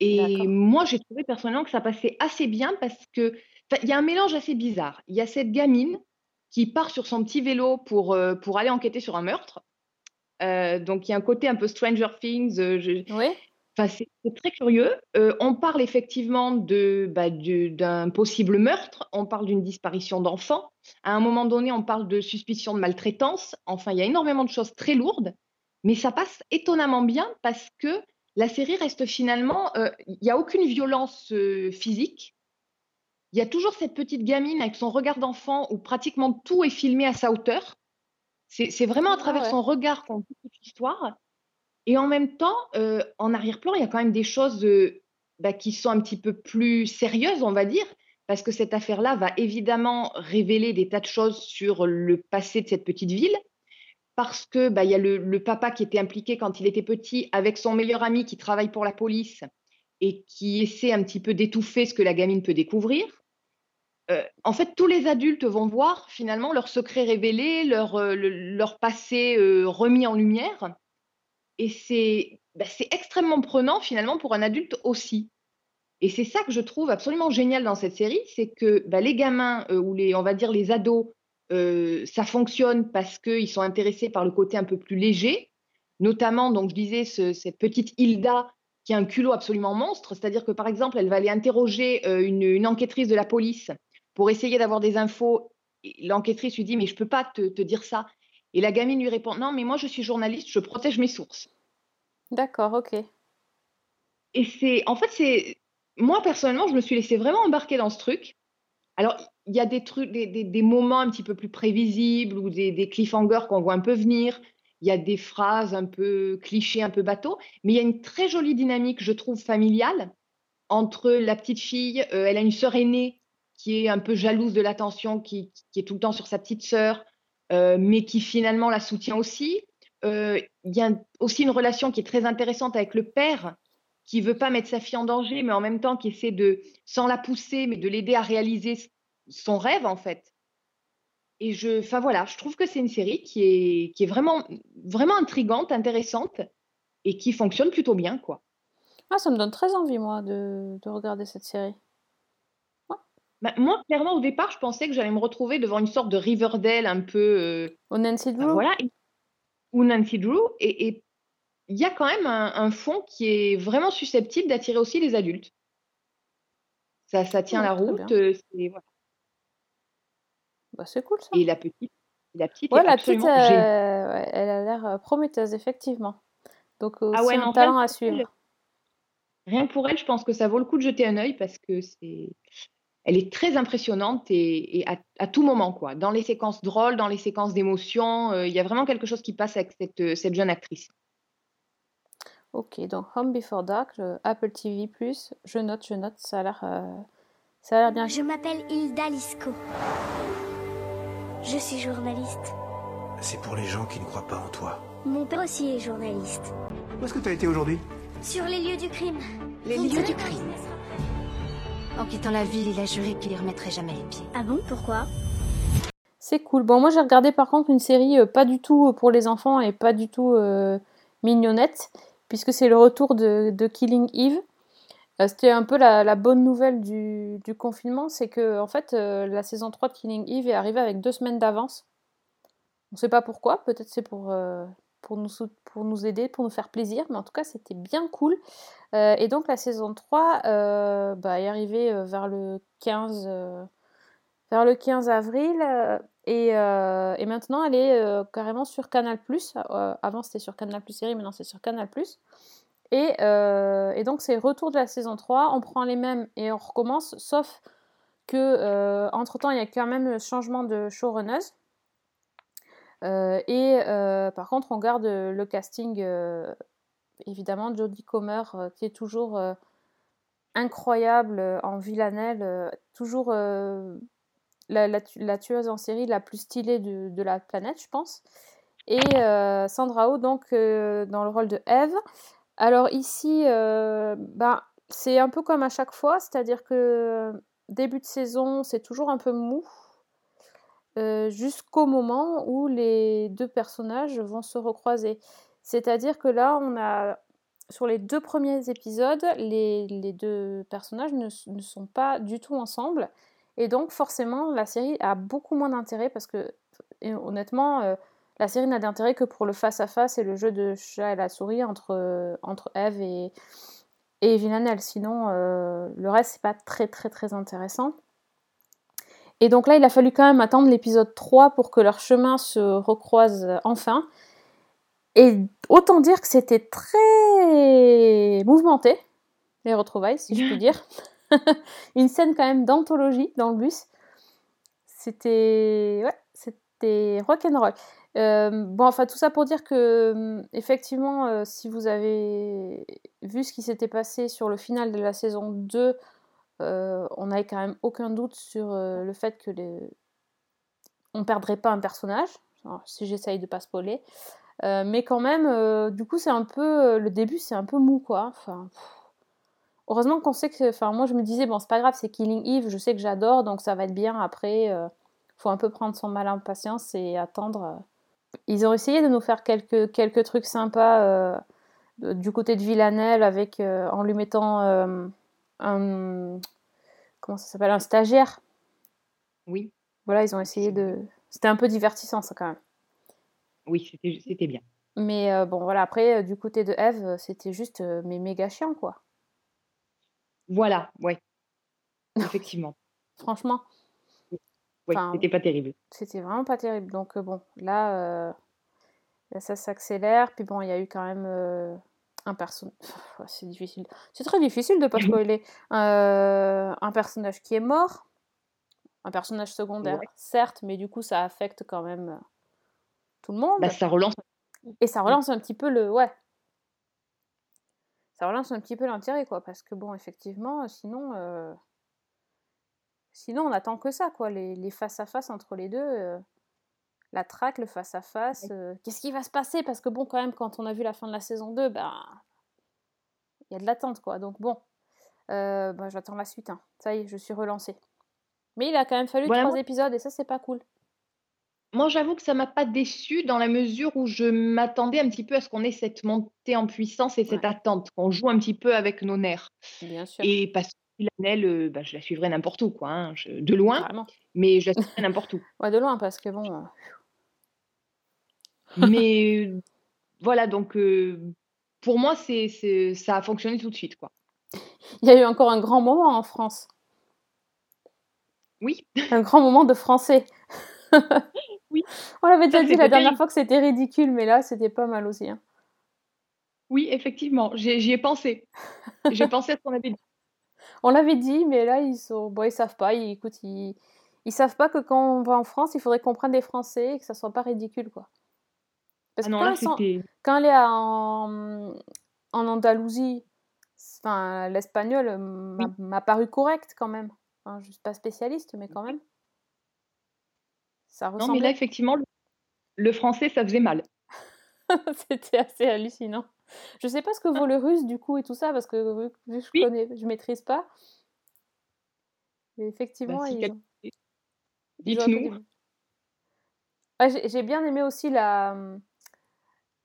Et D'accord. moi, j'ai trouvé personnellement que ça passait assez bien parce que, il y a un mélange assez bizarre. Il y a cette gamine qui part sur son petit vélo pour, euh, pour aller enquêter sur un meurtre. Euh, donc, il y a un côté un peu Stranger Things. euh, je- Oui, Enfin, c'est très curieux. On parle effectivement de, bah, du- d'un possible meurtre, on parle d'une disparition d'enfants. À un moment donné, on parle de suspicion de maltraitance. Enfin, il y a énormément de choses très lourdes, mais ça passe étonnamment bien parce que la série reste finalement, il n'y a aucune violence physique. Il y a toujours cette petite gamine avec son regard d'enfant où pratiquement tout est filmé à sa hauteur. C'est vraiment à Ah travers ouais. son regard qu'on vit toute l'histoire. Et en même temps, heu, en arrière-plan, il y a quand même des choses, bah, qui sont un petit peu plus sérieuses, on va dire, parce que cette affaire-là va évidemment révéler des tas de choses sur le passé de cette petite ville. Parce que, bah, il y a le le papa qui était impliqué quand il était petit avec son meilleur ami qui travaille pour la police et qui essaie un petit peu d'étouffer ce que la gamine peut découvrir. Heu, en fait, tous les adultes vont voir finalement leurs secrets révélés, leur, heu, le leur passé, heu, remis en lumière. Et c'est bah, c'est extrêmement prenant finalement pour un adulte aussi. Et c'est ça que je trouve absolument génial dans cette série, c'est que, bah, les gamins, ou on va dire les ados, ça fonctionne parce qu'ils sont intéressés par le côté un peu plus léger. Notamment, donc je disais ce cette petite Hilda qui a un culot absolument monstre. C'est-à-dire que, par exemple, elle va aller interroger, une une enquêtrice de la police pour essayer d'avoir des infos l'enquêtrice lui dit: «Mais je peux pas te te dire ça» et la gamine lui répond: «Non, mais moi je suis journaliste, je protège mes sources». d'accord, ok. Et c'est en fait, c'est moi personnellement, je me suis laissée vraiment embarquer dans ce truc. Alors, il y a des trucs, des des des moments un petit peu plus prévisibles ou des des cliffhangers qu'on voit un peu venir. Il y a des phrases un peu clichés, un peu bateau, mais il y a une très jolie dynamique, je trouve, familiale entre la petite fille, heu, elle a une sœur aînée qui est un peu jalouse de l'attention, qui est tout le temps sur sa petite sœur, heu, mais qui finalement la soutient aussi. Heu, il y a aussi une relation qui est très intéressante avec le père, qui veut pas mettre sa fille en danger, mais en même temps qui essaie de, sans la pousser, mais de l'aider à réaliser son rêve, en fait. Et je enfin voilà, je trouve que c'est une série qui est qui est vraiment vraiment intrigante, intéressante et qui fonctionne plutôt bien, quoi. Ah, ça me donne très envie, moi, de, de regarder cette série. Bah, moi, clairement, au départ, je pensais que j'allais me retrouver devant une sorte de Riverdale un peu, heu, Oh, Nancy bah, Drew voilà, ou Nancy Drew et il y a quand même un un fond qui est vraiment susceptible d'attirer aussi les adultes. Ça ça tient Ouais, la route, c'est voilà Bah, c'est cool, ça. et la petite la petite Ouais, est la petite, absolument euh, ouais, elle a l'air euh, prometteuse, effectivement. Donc, euh, Ah aussi ouais, un talent à suivre. rien que pour elle, je pense que ça vaut le coup de jeter un œil parce que c'est elle est très impressionnante et et à à tout moment, quoi. Dans les séquences drôles, dans les séquences d'émotion, heu, il y a vraiment quelque chose qui passe avec cette, cette jeune actrice. Ok, donc Home Before Dark, le Apple TV+, je note, je note, ça a l'air, euh, ça a l'air bien. Je m'appelle Hilda Lisco. Je suis journaliste. C'est pour les gens qui ne croient pas en toi. Mon père aussi est journaliste. Où est-ce que t'as été aujourd'hui? Sur les lieux du crime. Les lieux du crime. En quittant la ville, il a juré qu'il y remettrait jamais les pieds. Ah bon, pourquoi? C'est cool. Bon, moi j'ai regardé par contre une série euh, pas du tout euh, pour les enfants et pas du tout euh, mignonnette, puisque c'est le retour de, de Killing Eve. Euh, C'était un peu la, la bonne nouvelle du, du confinement, c'est que en fait euh, la saison 3 de Killing Eve est arrivée avec deux semaines d'avance. On ne sait pas pourquoi, peut-être c'est pour, euh, pour, nous, pour nous aider, pour nous faire plaisir, mais en tout cas c'était bien cool. Euh, et donc la saison 3 euh, bah, est arrivée euh, vers le 15, euh, vers le 15 avril. et, et maintenant, elle est carrément sur Canal+. Avant, c'était sur Canal+, série, maintenant c'est sur Canal+. Et, et donc, c'est retour de la saison 3. On prend les mêmes et on recommence, sauf que entre-temps, il y a quand même le changement de showrunneuse. Euh, et euh, par contre, on garde le casting, euh, évidemment, Jodie Comer, euh, qui est toujours euh, incroyable euh, en villanelle, euh, toujours euh, la, la tu- la tueuse en série la plus stylée de, la planète, je pense. Et euh, Sandra Oh, donc, euh, dans le rôle de Eve. Alors ici, euh, ben, c'est un peu comme à chaque fois, c'est-à-dire que début de saison, c'est toujours un peu mou. Euh, jusqu'au moment où les deux personnages vont se recroiser. C'est-à-dire que là, on a sur les deux premiers épisodes, les, les deux personnages ne, sont pas du tout ensemble. Et donc, forcément, la série a beaucoup moins d'intérêt parce que, honnêtement, euh, la série n'a d'intérêt que pour le face-à-face et le jeu de chat et la souris entre, entre Eve et, et Villanelle. Sinon, euh, le reste, c'est pas très, très, très intéressant. Et donc là, il a fallu quand même attendre l'épisode 3 pour que leurs chemins se recroisent euh, enfin. Et autant dire que c'était très mouvementé, les retrouvailles, si je puis dire. Une scène quand même d'anthologie dans le bus. C'était. Ouais, c'était rock'n'roll. Euh, bon, enfin, tout ça pour dire que, hum, effectivement, euh, si vous avez vu ce qui s'était passé sur le final de la saison 2, euh, on n'avait quand même aucun doute sur euh, le fait que les... on perdrait pas un personnage, si j'essaye de pas spoiler. Euh, mais quand même, euh, du coup, c'est un peu. euh, le début, c'est un peu mou, quoi. Heureusement qu'on sait que. Enfin, moi, je me disais, bon, c'est pas grave, c'est Killing Eve, je sais que j'adore, donc ça va être bien. Après, euh, faut un peu prendre son mal en patience et attendre. euh. Ils ont essayé de nous faire quelques, quelques trucs sympas euh, du côté de Villanelle avec, euh, en lui mettant euh, un. Comment ça s'appelle Un stagiaire. Oui, Voilà, ils ont essayé de. C'était un peu divertissant, ça, quand même. oui, c'était bien. Mais euh, bon, voilà, après, euh, du côté de Eve, euh, c'était juste euh, mais méga chiant, quoi. Voilà, ouais. Effectivement. Franchement, Enfin, c'était pas terrible. c'était vraiment pas terrible. Donc, bon, là, là, ça s'accélère. Puis bon, il y a eu quand même un personnage. C'est difficile. C'est très difficile de pas spoiler. Euh, un personnage qui est mort. Un personnage secondaire, Ouais. certes, mais du coup, ça affecte quand même euh, tout le monde. Bah, ça relance. Et ça relance un petit peu le. Ouais. Ça relance un petit peu l'intérêt, quoi. Parce que, bon, effectivement, euh, sinon. euh, Sinon, on attend que ça, quoi. Les, face-à-face entre les deux. euh, La traque, le face-à-face. euh, Qu'est-ce qui va se passer? Parce que, bon, quand même, quand on a vu la fin de la saison 2, ben. Il y a de l'attente, quoi. Donc, bon. Euh, ben, j'attends la suite. hein. Ça y est, je suis relancée. Mais il a quand même fallu Voilà, trois moi- épisodes et ça, c'est pas cool. Moi, j'avoue que ça m'a pas déçue dans la mesure où je m'attendais un petit peu à ce qu'on ait cette montée en puissance et cette Ouais. attente, qu'on joue un petit peu avec nos nerfs. Bien sûr. Et parce que Villanelle, euh, bah, je la suivrai n'importe où, quoi, hein, je- de loin, mais je la suivrai n'importe où. Ouais, de loin, parce que, bon. euh, Mais voilà, donc euh, pour moi, c'est, c'est- ça a fonctionné tout de suite, quoi. Il y a eu encore un grand moment en France. Oui, Un grand moment de français. Oui. On l'avait déjà dit la dernière terrible. fois que c'était ridicule, mais là, c'était pas mal aussi. hein. oui, effectivement, j'ai- j'y ai pensé. J'ai pensé à ce qu'on avait dit. On l'avait dit, mais là, ils sont... bon, ils savent pas. Ils, écoute, ils... ils savent pas que quand on va en France, il faudrait qu'on prenne des Français et que ça soit pas ridicule, quoi. Parce Ah que quand, là, sont- quand elle est en, en Andalousie, enfin, l'espagnol euh, m'a Oui. paru correct quand même. Enfin, je suis pas spécialiste, mais quand même. Ça Non, mais là, ressemblait. effectivement, le, le français, ça faisait mal. C'était assez hallucinant. Je sais pas ce que vaut le russe du coup et tout ça parce que vu, que je Oui. connais, je maîtrise pas. Mais effectivement, Bah, si ils Dites-nous. j'ai j'ai bien aimé aussi la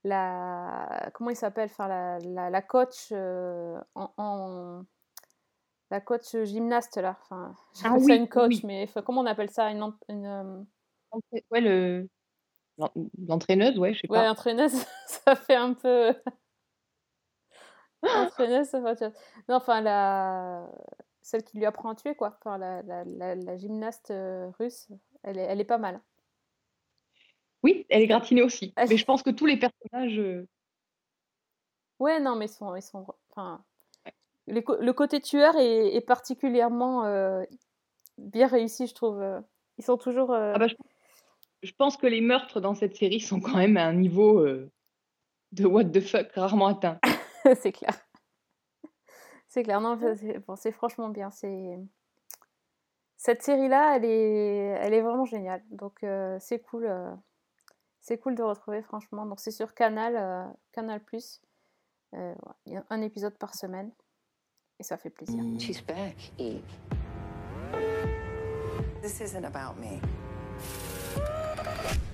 la comment il s'appelle enfin la, la, la coach euh, en, en- la coach gymnaste là. Enfin Ah ça oui, une coach oui. mais comment on appelle ça? Une, une, euh, Ouais, le... l'en- L'entraîneuse, ouais, je sais ouais pas. entraîneuse ça fait un peu entraîneuse ça fait non enfin la celle qui lui apprend à tuer quoi. Enfin, la, la, la, la gymnaste euh, russe elle est, elle est pas mal Oui, elle est gratinée aussi. Elle- Mais je pense que tous les personnages... euh, Ouais, non, mais ils sont, ils sont, enfin, les le côté tueur est, est particulièrement euh, bien réussi, je trouve. euh. Ils sont toujours. euh, Ah bah, je, je pense que les meurtres dans cette série sont quand même à un niveau euh, de what the fuck rarement atteint. c'est clair. C'est clair. Non, c'est bon, franchement bien. C'est cette série-là, elle est, elle est vraiment géniale. Donc euh, c'est cool. euh, C'est cool de retrouver, franchement. Donc c'est sur Canal, euh, Canal Plus. Euh, ouais, Il y a un épisode par semaine et ça fait plaisir. She's back, Eve. This isn't about me.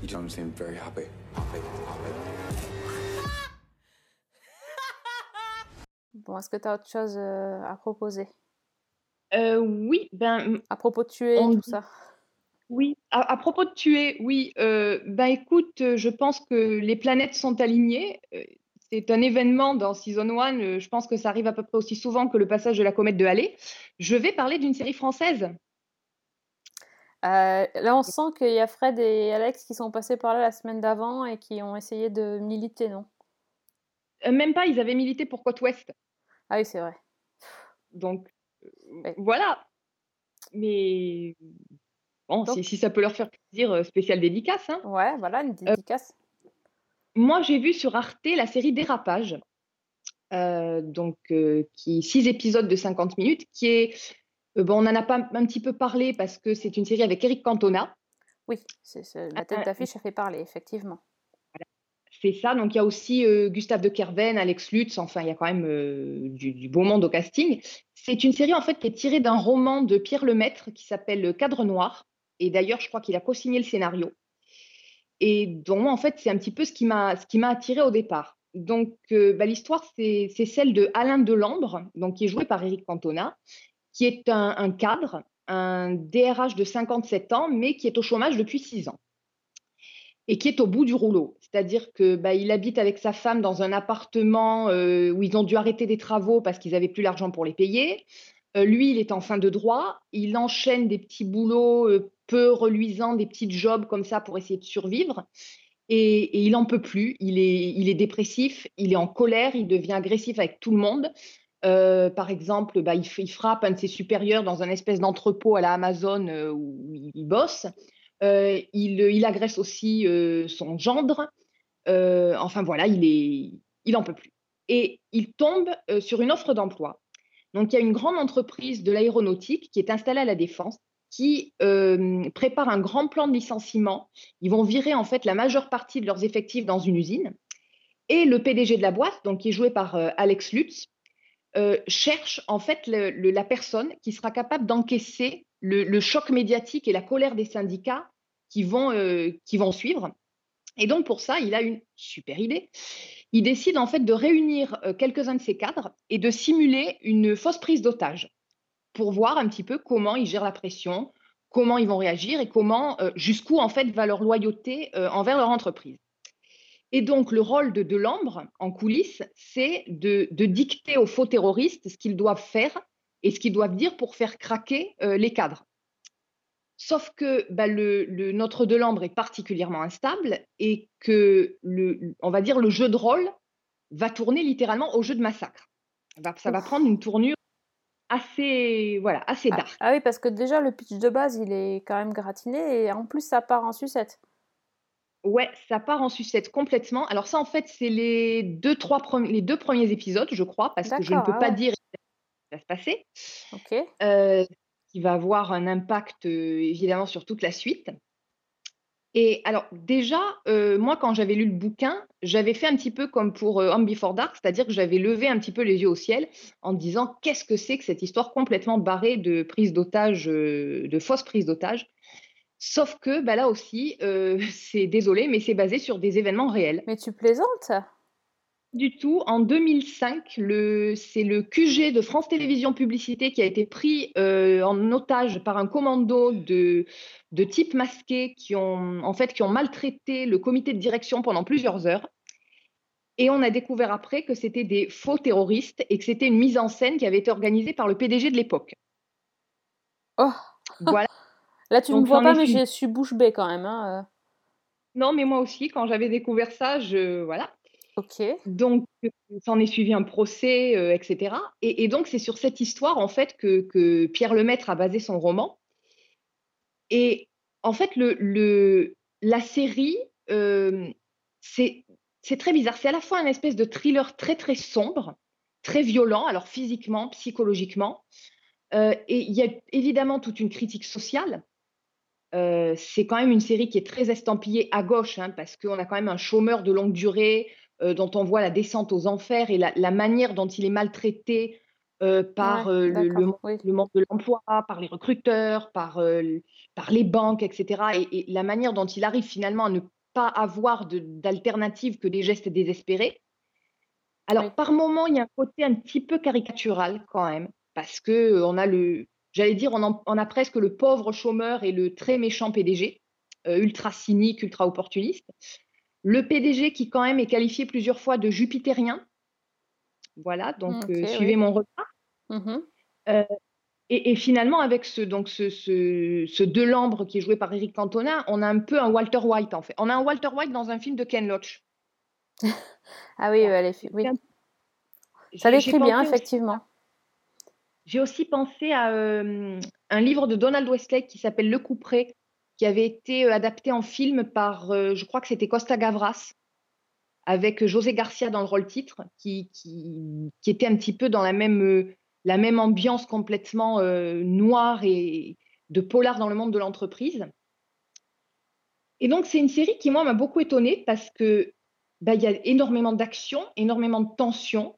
You don't seem very happy. Happy, happy. Bon, est-ce que tu as autre chose euh, à proposer? Euh, oui, ben À propos de tuer On tout dit- ça. Oui. À, à propos de tuer, oui. euh, ben écoute, euh, je pense que les planètes sont alignées. Euh, C'est un événement dans Season 1. euh, Je pense que ça arrive à peu près aussi souvent que le passage de la comète de Halley. Je vais parler d'une série française. Euh, là, on sent qu'il y a Fred et Alex qui sont passés par là la semaine d'avant et qui ont essayé de militer, non? Euh, Même pas, ils avaient milité pour Côte Ouest. Ah oui, c'est vrai. Donc, Ouais. voilà. Mais bon, Donc- si, si ça peut leur faire plaisir, euh, spécial dédicace. hein. Ouais, voilà, une dédicace. Moi, j'ai vu sur Arte la série Dérapage, euh, donc euh, qui six épisodes de 50 minutes, qui est euh, bon, on en a pas un petit peu parlé parce que c'est une série avec Eric Cantona. Oui, c'est, c'est- la tête d'affiche a fait parler, effectivement. C'est ça. Donc il y a aussi euh, Gustave de Kerven, Alex Lutz. Enfin, il y a quand même euh, du, du beau monde au casting. C'est une série en fait qui est tirée d'un roman de Pierre Lemaître qui s'appelle Cadre Noir. Et d'ailleurs, je crois qu'il a co-signé le scénario. Et donc moi, en fait, c'est un petit peu ce qui m'a attiré au départ. Donc euh, bah, l'histoire, c'est celle de Alain Delambre, donc qui est joué par Eric Cantona, qui est un, cadre, un DRH de 57 ans, mais qui est au chômage depuis 6 ans et qui est au bout du rouleau. C'est-à-dire que bah, il habite avec sa femme dans un appartement euh, où ils ont dû arrêter des travaux parce qu'ils n'avaient plus l'argent pour les payer. Euh, lui, il est en fin de droit. Il enchaîne des petits boulots peu reluisants, des petits jobs comme ça pour essayer de survivre. Et, il n'en peut plus. Il est, il est dépressif, il est en colère, il devient agressif avec tout le monde. Euh, par exemple, bah, il, frappe un de ses supérieurs dans un espèce d'entrepôt à la Amazon euh, où il, bosse. Euh, il, il agresse aussi son gendre. Enfin voilà, il est, il en peut plus. Et il tombe sur une offre d'emploi. Donc il y a une grande entreprise de l'aéronautique qui est installée à la Défense, qui euh, prépare un grand plan de licenciement. Ils vont virer en fait la majeure partie de leurs effectifs dans une usine. Et le PDG de la boîte, donc qui est joué par euh, Alex Lutz, euh, cherche en fait la personne qui sera capable d'encaisser le, le choc médiatique et la colère des syndicats qui vont, euh, qui vont suivre. Et donc pour ça, il a une super idée. Il décide en fait de réunir quelques-uns de ses cadres et de simuler une fausse prise d'otage pour voir un petit peu comment ils gèrent la pression, comment ils vont réagir et comment, euh, jusqu'où en fait va leur loyauté euh, envers leur entreprise. Et donc le rôle de Delambre en coulisses, c'est de, de dicter aux faux terroristes ce qu'ils doivent faire et ce qu'ils doivent dire pour faire craquer euh, les cadres. Sauf que bah, le, le- notre Delambre est particulièrement instable et que, le, on va dire, le jeu de rôle va tourner littéralement au jeu de massacre. Ça va prendre une tournure assez, voilà, assez Ah, dark. ah oui, parce que déjà, le pitch de base, il est quand même gratiné et en plus, ça part en sucette. Ouais, ça part en sucette complètement. Alors ça, en fait, c'est les deux, trois les deux premiers épisodes, je crois, parce que je ne peux ah pas ouais. dire ce qui va se passer. Ok. euh, qui va avoir un impact euh, évidemment sur toute la suite. Et alors déjà, euh, moi quand j'avais lu le bouquin, j'avais fait un petit peu comme pour euh, Home Before Dark, c'est-à-dire que j'avais levé un petit peu les yeux au ciel en disant qu'est-ce que c'est que cette histoire complètement barrée de prise d'otage, euh, de fausses prises d'otages? Sauf que bah, là aussi, euh, c'est désolé, mais c'est basé sur des événements réels. Mais tu plaisantes Du tout. En 2005, le, c'est le QG de France Télévisions Publicité qui a été pris euh, en otage par un commando de, de types masqués qui ont, en fait, qui ont maltraité le comité de direction pendant plusieurs heures. Et on a découvert après que c'était des faux terroristes et que c'était une mise en scène qui avait été organisée par le PDG de l'époque. Oh Voilà. Là, tu ne me vois pas, ai mais je suis bouche bée quand même. hein, euh. Non, mais moi aussi, quand j'avais découvert ça, je voilà. Donc, s'en est suivi un procès, etc. Et, donc, c'est sur cette histoire, en fait, que, Pierre Lemaître a basé son roman. Et en fait, la série, c'est très bizarre. C'est à la fois un espèce de thriller très, très sombre, très violent, alors physiquement, psychologiquement. Et il y a évidemment toute une critique sociale. C'est quand même une série qui est très estampillée à gauche, hein, parce qu'on a quand même un chômeur de longue durée euh, dont on voit la descente aux enfers et la, la manière dont il est maltraité euh, par Ouais, euh, le, le d'accord, monde oui. le monde de l'emploi, par les recruteurs, par, les banques, etc. Et, et la manière dont il arrive finalement à ne pas avoir de- d'alternative que des gestes désespérés. Alors, Oui. par moments, il y a un côté un petit peu caricatural quand même, parce que on a le, j'allais dire, on, en- on a presque le pauvre chômeur et le très méchant PDG, euh, ultra cynique, ultra opportuniste. Le PDG qui quand même est qualifié plusieurs fois de jupitérien. Voilà, donc euh, oui. suivez mon regard. Mhm. Euh, et, et finalement, avec ce, donc ce, ce, ce Delambre qui est joué par Eric Cantona, on a un peu un Walter White en fait. On a un Walter White dans un film de Ken Loach. Ah oui, ouais, les fi- oui. Ça décrit bien, effectivement. J'ai aussi pensé à euh, un livre de Donald Westlake qui s'appelle Le Couperet, qui avait été euh, adapté en film par, euh, je crois que c'était Costa Gavras, avec José Garcia dans le rôle titre, qui, qui, qui était un petit peu dans la même, euh, la même ambiance complètement noire et de polar dans le monde de l'entreprise. Et donc, c'est une série qui, moi, m'a beaucoup étonnée parce que bah, il y a énormément d'action, énormément de tension.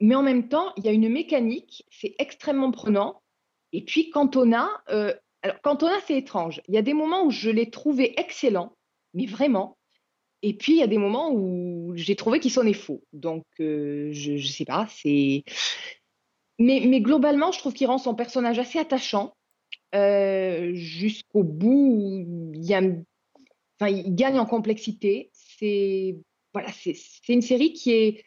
Mais en même temps, il y a une mécanique, c'est extrêmement prenant. Et puis Cantona, euh, alors Cantona, c'est étrange. Il y a des moments où je l'ai trouvé excellent, mais vraiment. Et puis il y a des moments où j'ai trouvé qu'il sonnait faux. Donc euh, je ne sais pas. Mais, globalement, je trouve qu'il rend son personnage assez attachant euh, jusqu'au bout. Il gagne en complexité. C'est c'est une série qui est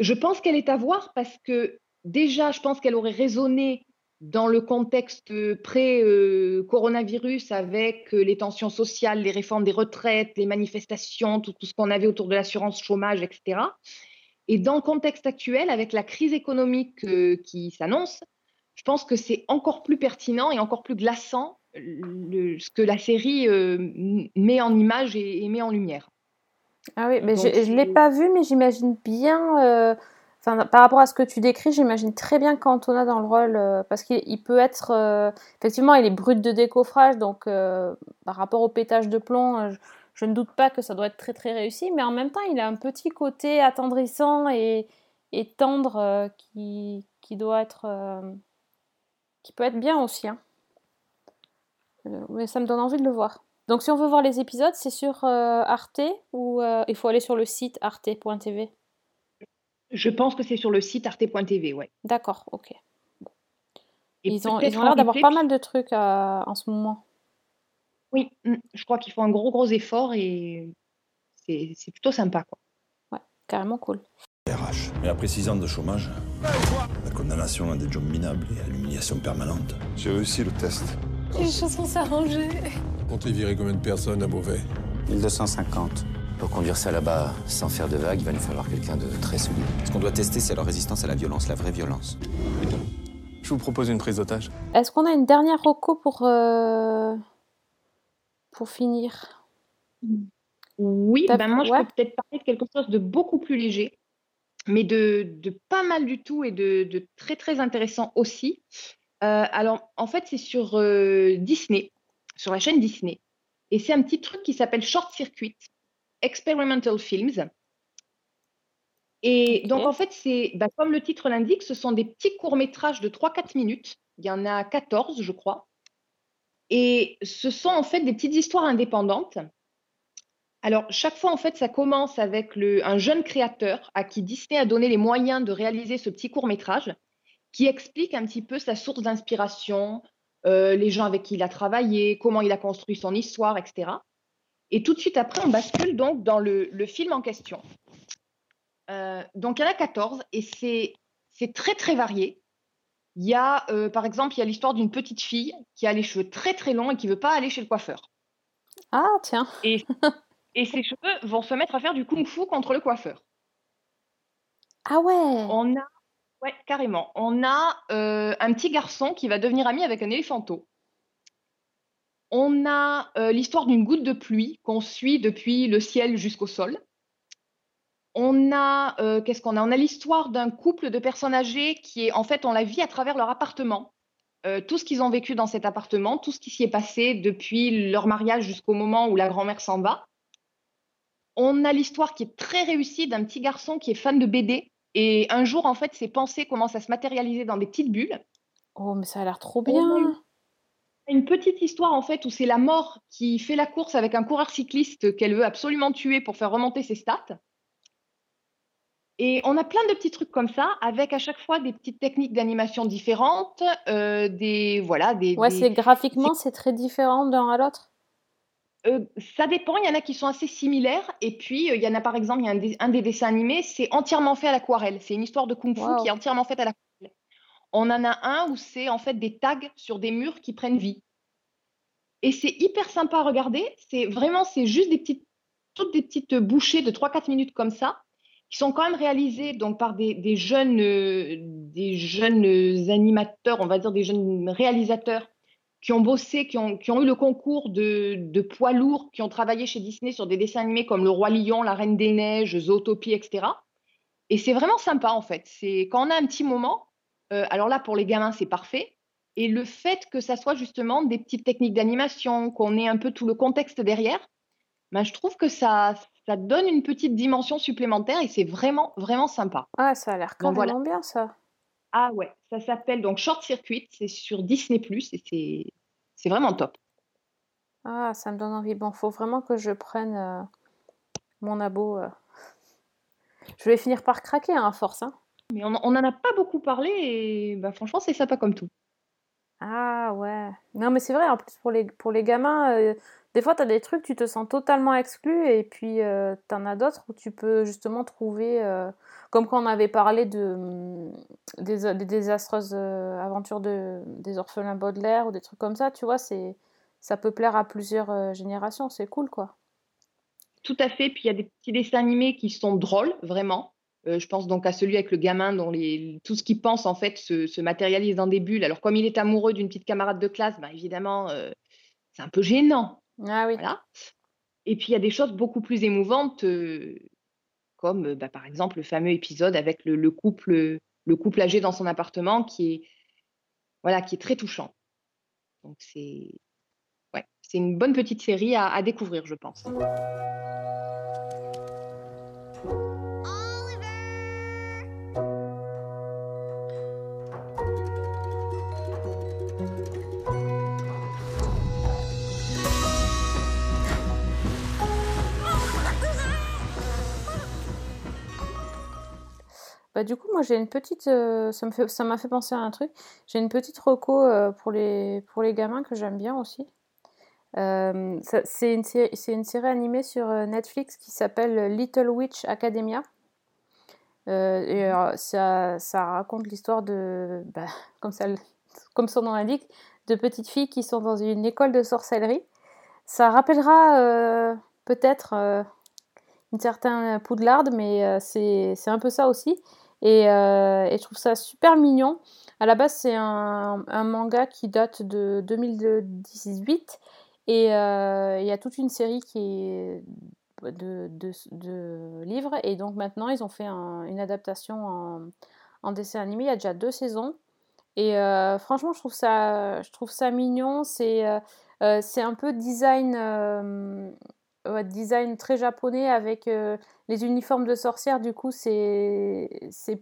je pense qu'elle est à voir parce que déjà, je pense qu'elle aurait résonné dans le contexte pré-coronavirus avec euh, les tensions sociales, les réformes des retraites, les manifestations, tout, tout ce qu'on avait autour de l'assurance chômage, etc. Et dans le contexte actuel, avec la crise économique euh, qui s'annonce, je pense que c'est encore plus pertinent et encore plus glaçant le- ce que la série euh, met en image et, et met en lumière. Ah oui, mais Donc, je ne l'ai pas vu, mais j'imagine bien, euh, par rapport à ce que tu décris, j'imagine très bien Cantona dans le rôle, euh, parce qu'il il peut être, euh, effectivement, il est brut de décoffrage, donc euh, par rapport au pétage de plomb, je, ne doute pas que ça doit être très très réussi, mais en même temps, il a un petit côté attendrissant et, tendre qui, doit être, qui peut être bien aussi. hein. Mais ça me donne envie de le voir. Donc si on veut voir les épisodes, c'est sur Arte ou il faut aller sur le site arte.tv Je pense que c'est sur le site arte.tv, ouais. D'accord, ok. Et Ils ont, l'air d'avoir pas mal de trucs euh, en ce moment. Oui, mm, je crois qu'ils font un gros gros effort et c'est c'est plutôt sympa quoi. Ouais, carrément cool. RH. Mais après 6 ans de chômage, la condamnation à des jobs minables et à l'humiliation permanente. J'ai réussi le test. Les choses vont s'arranger. Comptez virer combien de personnes à Beauvais? 1250. Pour conduire ça là-bas sans faire de vagues, il va nous falloir quelqu'un de très solide. Ce qu'on doit tester, c'est leur résistance à la violence, la vraie violence. Je vous propose une prise d'otage. Est-ce qu'on a une dernière reco pour, euh, pour finir? Oui, ben moi je peux peut-être parler de quelque chose de beaucoup plus léger, mais de, de pas mal du tout et de, de très très intéressant aussi. Euh, alors en fait c'est sur euh, Disney, sur la chaîne Disney, et c'est un petit truc qui s'appelle Short Circuit, Experimental Films. Et donc en fait c'est, bah, comme le titre l'indique, ce sont des petits courts-métrages de 3-4 minutes, il y en a 14 je crois, et ce sont en fait des petites histoires indépendantes. Alors, chaque fois, en fait, ça commence avec le, un jeune créateur à qui Disney a donné les moyens de réaliser ce petit court-métrage qui explique un petit peu sa source d'inspiration, euh, les gens avec qui il a travaillé, comment il a construit son histoire, etc. Et tout de suite après, on bascule donc dans le, le film en question. Euh, donc, il y en a 14 et c'est très, très varié. Il y a, euh, par exemple, il y a l'histoire d'une petite fille qui a les cheveux très, très longs et qui ne veut pas aller chez le coiffeur. Ah, tiens. Et, et ses cheveux vont se mettre à faire du kung-fu contre le coiffeur. Ah ouais On a, ouais, carrément, on a euh, un petit garçon qui va devenir ami avec un éléphanto. On a euh, l'histoire d'une goutte de pluie qu'on suit depuis le ciel jusqu'au sol. On a, euh, qu'est-ce qu'on a? On a l'histoire d'un couple de personnes âgées qui est, en fait, on la vit à travers leur appartement. Euh, tout ce qu'ils ont vécu dans cet appartement, tout ce qui s'y est passé depuis leur mariage jusqu'au moment où la grand-mère s'en va. On a l'histoire qui est très réussie d'un petit garçon qui est fan de BD Et un jour, en fait, ces pensées commencent à se matérialiser dans des petites bulles. Oh, mais ça a l'air trop bien. Une petite histoire, en fait, où c'est la mort qui fait la course avec un coureur cycliste qu'elle veut absolument tuer pour faire remonter ses stats. Et on a plein de petits trucs comme ça, avec à chaque fois des petites techniques d'animation différentes, euh, des voilà, des, Ouais, des- c'est graphiquement, c'est très différent d'un à l'autre? Euh, ça dépend, il y en a qui sont assez similaires, et puis euh, il y en a par exemple, il y a un, des- un des dessins animés, c'est entièrement fait à l'aquarelle. C'est une histoire de kung-fu qui est entièrement faite à l'aquarelle. On en a un où c'est en fait des tags sur des murs qui prennent vie. Et c'est hyper sympa à regarder. C'est vraiment, c'est juste des petites, toutes des petites bouchées de 3-4 minutes comme ça, qui sont quand même réalisées donc par des, des jeunes, des jeunes animateurs, on va dire des jeunes réalisateurs qui ont bossé, qui ont, qui ont eu le concours de, de poids lourds, qui ont travaillé chez Disney sur des dessins animés comme Le Roi Lion, La Reine des Neiges, Zootopie, etc. Et c'est vraiment sympa en fait. C'est quand on a un petit moment, euh, alors là pour les gamins c'est parfait. Et le fait que ça soit justement des petites techniques d'animation, qu'on ait un peu tout le contexte derrière, ben, je trouve que ça, ça donne une petite dimension supplémentaire et c'est vraiment, vraiment sympa. Ah, ça a l'air carrément voilà. bien, ça. Ah ouais, ça s'appelle donc Short Circuit, c'est sur Disney ⁇ et c'est, c'est vraiment top. Ah, ça me donne envie. Bon, faut vraiment que je prenne euh, mon abo. euh. Je vais finir par craquer hein, à force. Hein. Mais on n'en a pas beaucoup parlé et bah, franchement c'est sympa comme tout. Ah ouais. Non, mais c'est vrai, en plus, pour les, pour les gamins, euh, des fois, tu as des trucs, tu te sens totalement exclu, et puis euh, tu en as d'autres où tu peux justement trouver, euh, comme quand on avait parlé de, hum, des, des désastreuses euh, aventures de, des orphelins Baudelaire ou des trucs comme ça, tu vois, c'est, ça peut plaire à plusieurs générations, c'est cool, quoi. Tout à fait. Puis il y a des petits dessins animés qui sont drôles, vraiment. Euh, je pense donc à celui avec le gamin dont les... tout ce qu'il pense en fait se, se matérialise dans des bulles. Alors comme il est amoureux d'une petite camarade de classe, bah, évidemment euh, c'est un peu gênant. Ah oui. Voilà. Et puis il y a des choses beaucoup plus émouvantes, euh, comme bah, par exemple le fameux épisode avec le, le couple, le couple âgé dans son appartement qui est, voilà, qui est très touchant. Donc c'est ouais, c'est une bonne petite série à, à découvrir, je pense. Bah, du coup, moi j'ai une petite. euh, ça me fait, ça m'a fait penser à un truc. J'ai une petite reco euh, pour, les, pour les gamins que j'aime bien aussi. Euh, ça- c'est une, série- c'est une série animée sur Netflix qui s'appelle Little Witch Academia. Et euh, ça, ça raconte l'histoire de, bah, comme, ça, comme son nom l'indique, de petites filles qui sont dans une école de sorcellerie. Ça rappellera peut-être une certaine Poudlard, mais c'est c'est un peu ça aussi. Et, euh, et je trouve ça super mignon. À la base, c'est un, manga qui date de 2018. Et euh, il y a toute une série qui est de, de- livres. Et donc maintenant, ils ont fait un- une adaptation en, en dessin animé. Il y a déjà deux saisons. Et euh, franchement, je trouve ça, je trouve ça mignon. C'est un peu design, ouais, design très japonais avec euh, les uniformes de sorcières. Du coup, c'est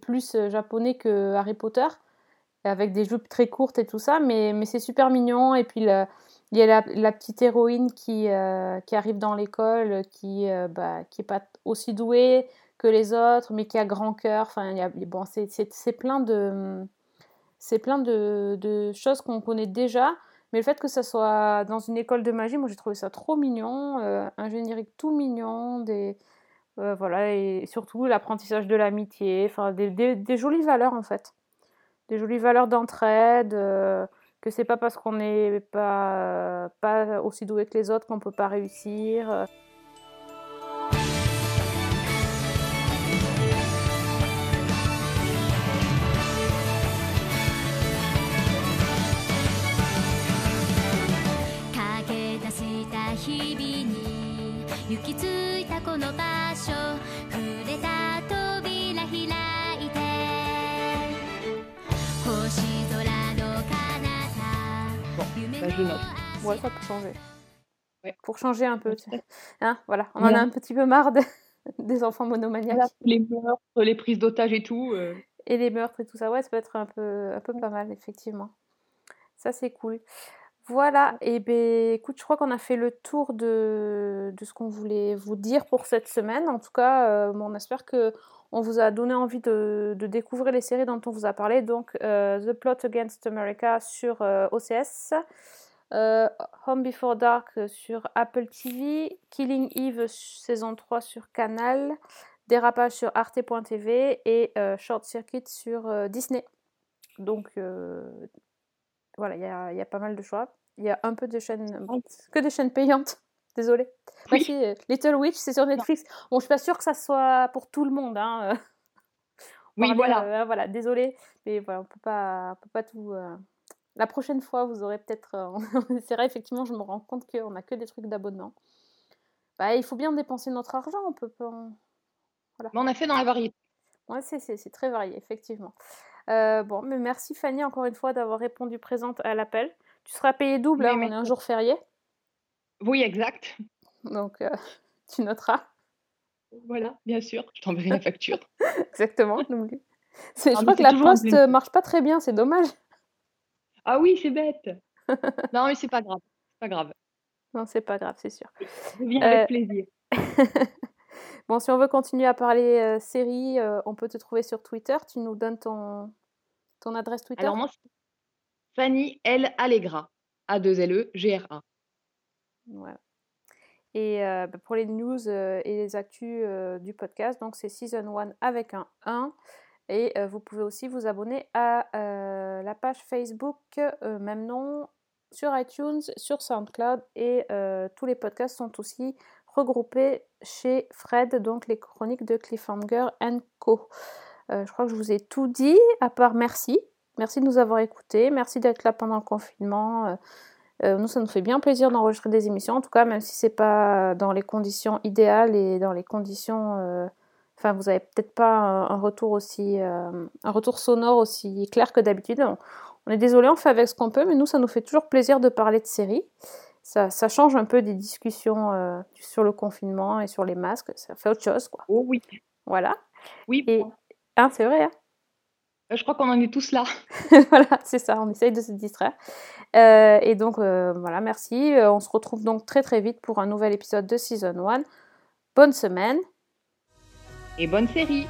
plus euh, japonais que Harry Potter, avec des jupes très courtes et tout ça. Mais, mais c'est super mignon. Et puis, il y a la, petite héroïne qui, euh, qui arrive dans l'école, qui euh, bah, qui est pas aussi douée que les autres, mais qui a grand cœur. Enfin, bon, c'est plein de plein de choses qu'on connaît déjà, mais le fait que ça soit dans une école de magie, moi j'ai trouvé ça trop mignon, euh, un générique tout mignon, des, euh, voilà, et surtout l'apprentissage de l'amitié, enfin des jolies valeurs en fait, des jolies valeurs d'entraide, euh, que c'est pas parce qu'on n'est pas, pas aussi doué que les autres qu'on peut pas réussir. Ouais, ça peut changer. Ouais. Pour changer un peu. Hein, voilà, on en a un petit peu marre de, des enfants monomaniaques. Voilà, les meurtres, les prises d'otages et tout. euh. Et les meurtres et tout ça, ouais, ça peut être un peu, un peu pas mal, effectivement. Ça, c'est cool. Voilà, et ben écoute, je crois qu'on a fait le tour de, de ce qu'on voulait vous dire pour cette semaine. En tout cas, euh, bon, on espère que on vous a donné envie de, de découvrir les séries dont on vous a parlé. Donc, euh, The Plot Against America sur euh, OCS, euh, Home Before Dark sur Apple TV, Killing Eve saison 3 sur Canal, Dérapage sur arte.tv et euh, Short Circuit sur euh, Disney. Donc, voilà, il y a, il y a pas mal de choix. Il y a un peu de chaînes, que des chaînes payantes. Oui. euh, Little Witch, c'est sur Netflix. Bon, je suis pas sûre que ça soit pour tout le monde. Hein. Oui, voilà. voilà, désolée. Mais voilà, on peut pas, on peut pas tout. La prochaine fois, vous aurez peut-être. euh, on essaiera, effectivement, je me rends compte qu'on a que des trucs d'abonnement. Bah, il faut bien dépenser notre argent. On peut pas. on- Voilà. Mais on a fait dans la variété. Ouais, c'est, c'est, c'est très varié, effectivement. Euh, bon, mais merci Fanny encore une fois d'avoir répondu présente à l'appel. Tu seras payée double, Oui, hein, on est un jour férié, Oui, exact. donc euh, tu noteras. Voilà, bien sûr. Je t'enverrai la facture. Exactement, n'oublie. C'est, je mais crois que c'est la poste marche pas très bien, c'est dommage. Ah oui, c'est bête. non, mais c'est pas grave. C'est pas grave. Non, c'est pas grave, c'est sûr. Je viens Euh, avec plaisir. Bon, si on veut continuer à parler euh, séries, euh, on peut te trouver sur Twitter. Tu nous donnes ton, ton adresse Twitter? Alors moi, c'est Fanny L. Allegra. A2LE, G-R-A. Voilà. Et euh, bah, pour les news euh, et les actus euh, du podcast, donc c'est Season 1 avec un 1. Et euh, vous pouvez aussi vous abonner à euh, la page Facebook, euh, même nom, sur iTunes, sur SoundCloud. Et tous les podcasts sont aussi regroupés chez Fred, donc les chroniques de Cliffhanger Co. Je crois que je vous ai tout dit, à part merci. Merci de nous avoir écoutés. Merci d'être là pendant le confinement. Nous, ça nous fait bien plaisir d'enregistrer des émissions, en tout cas, même si c'est pas dans les conditions idéales et dans les conditions. Enfin, vous avez peut-être pas un, retour aussi, euh, un retour sonore aussi clair que d'habitude. On, on est désolé, on fait avec ce qu'on peut, mais nous, ça nous fait toujours plaisir de parler de séries. Ça, ça change un peu des discussions euh, sur le confinement et sur les masques. Ça fait autre chose, quoi. Oh oui. Voilà. Oui. Et hein, c'est vrai. Hein Euh, Je crois qu'on en est tous là. voilà, c'est ça, on essaye de se distraire. Euh, et donc, euh, voilà, merci. On se retrouve donc très très vite pour un nouvel épisode de Season 1. Bonne semaine. Et bonne série.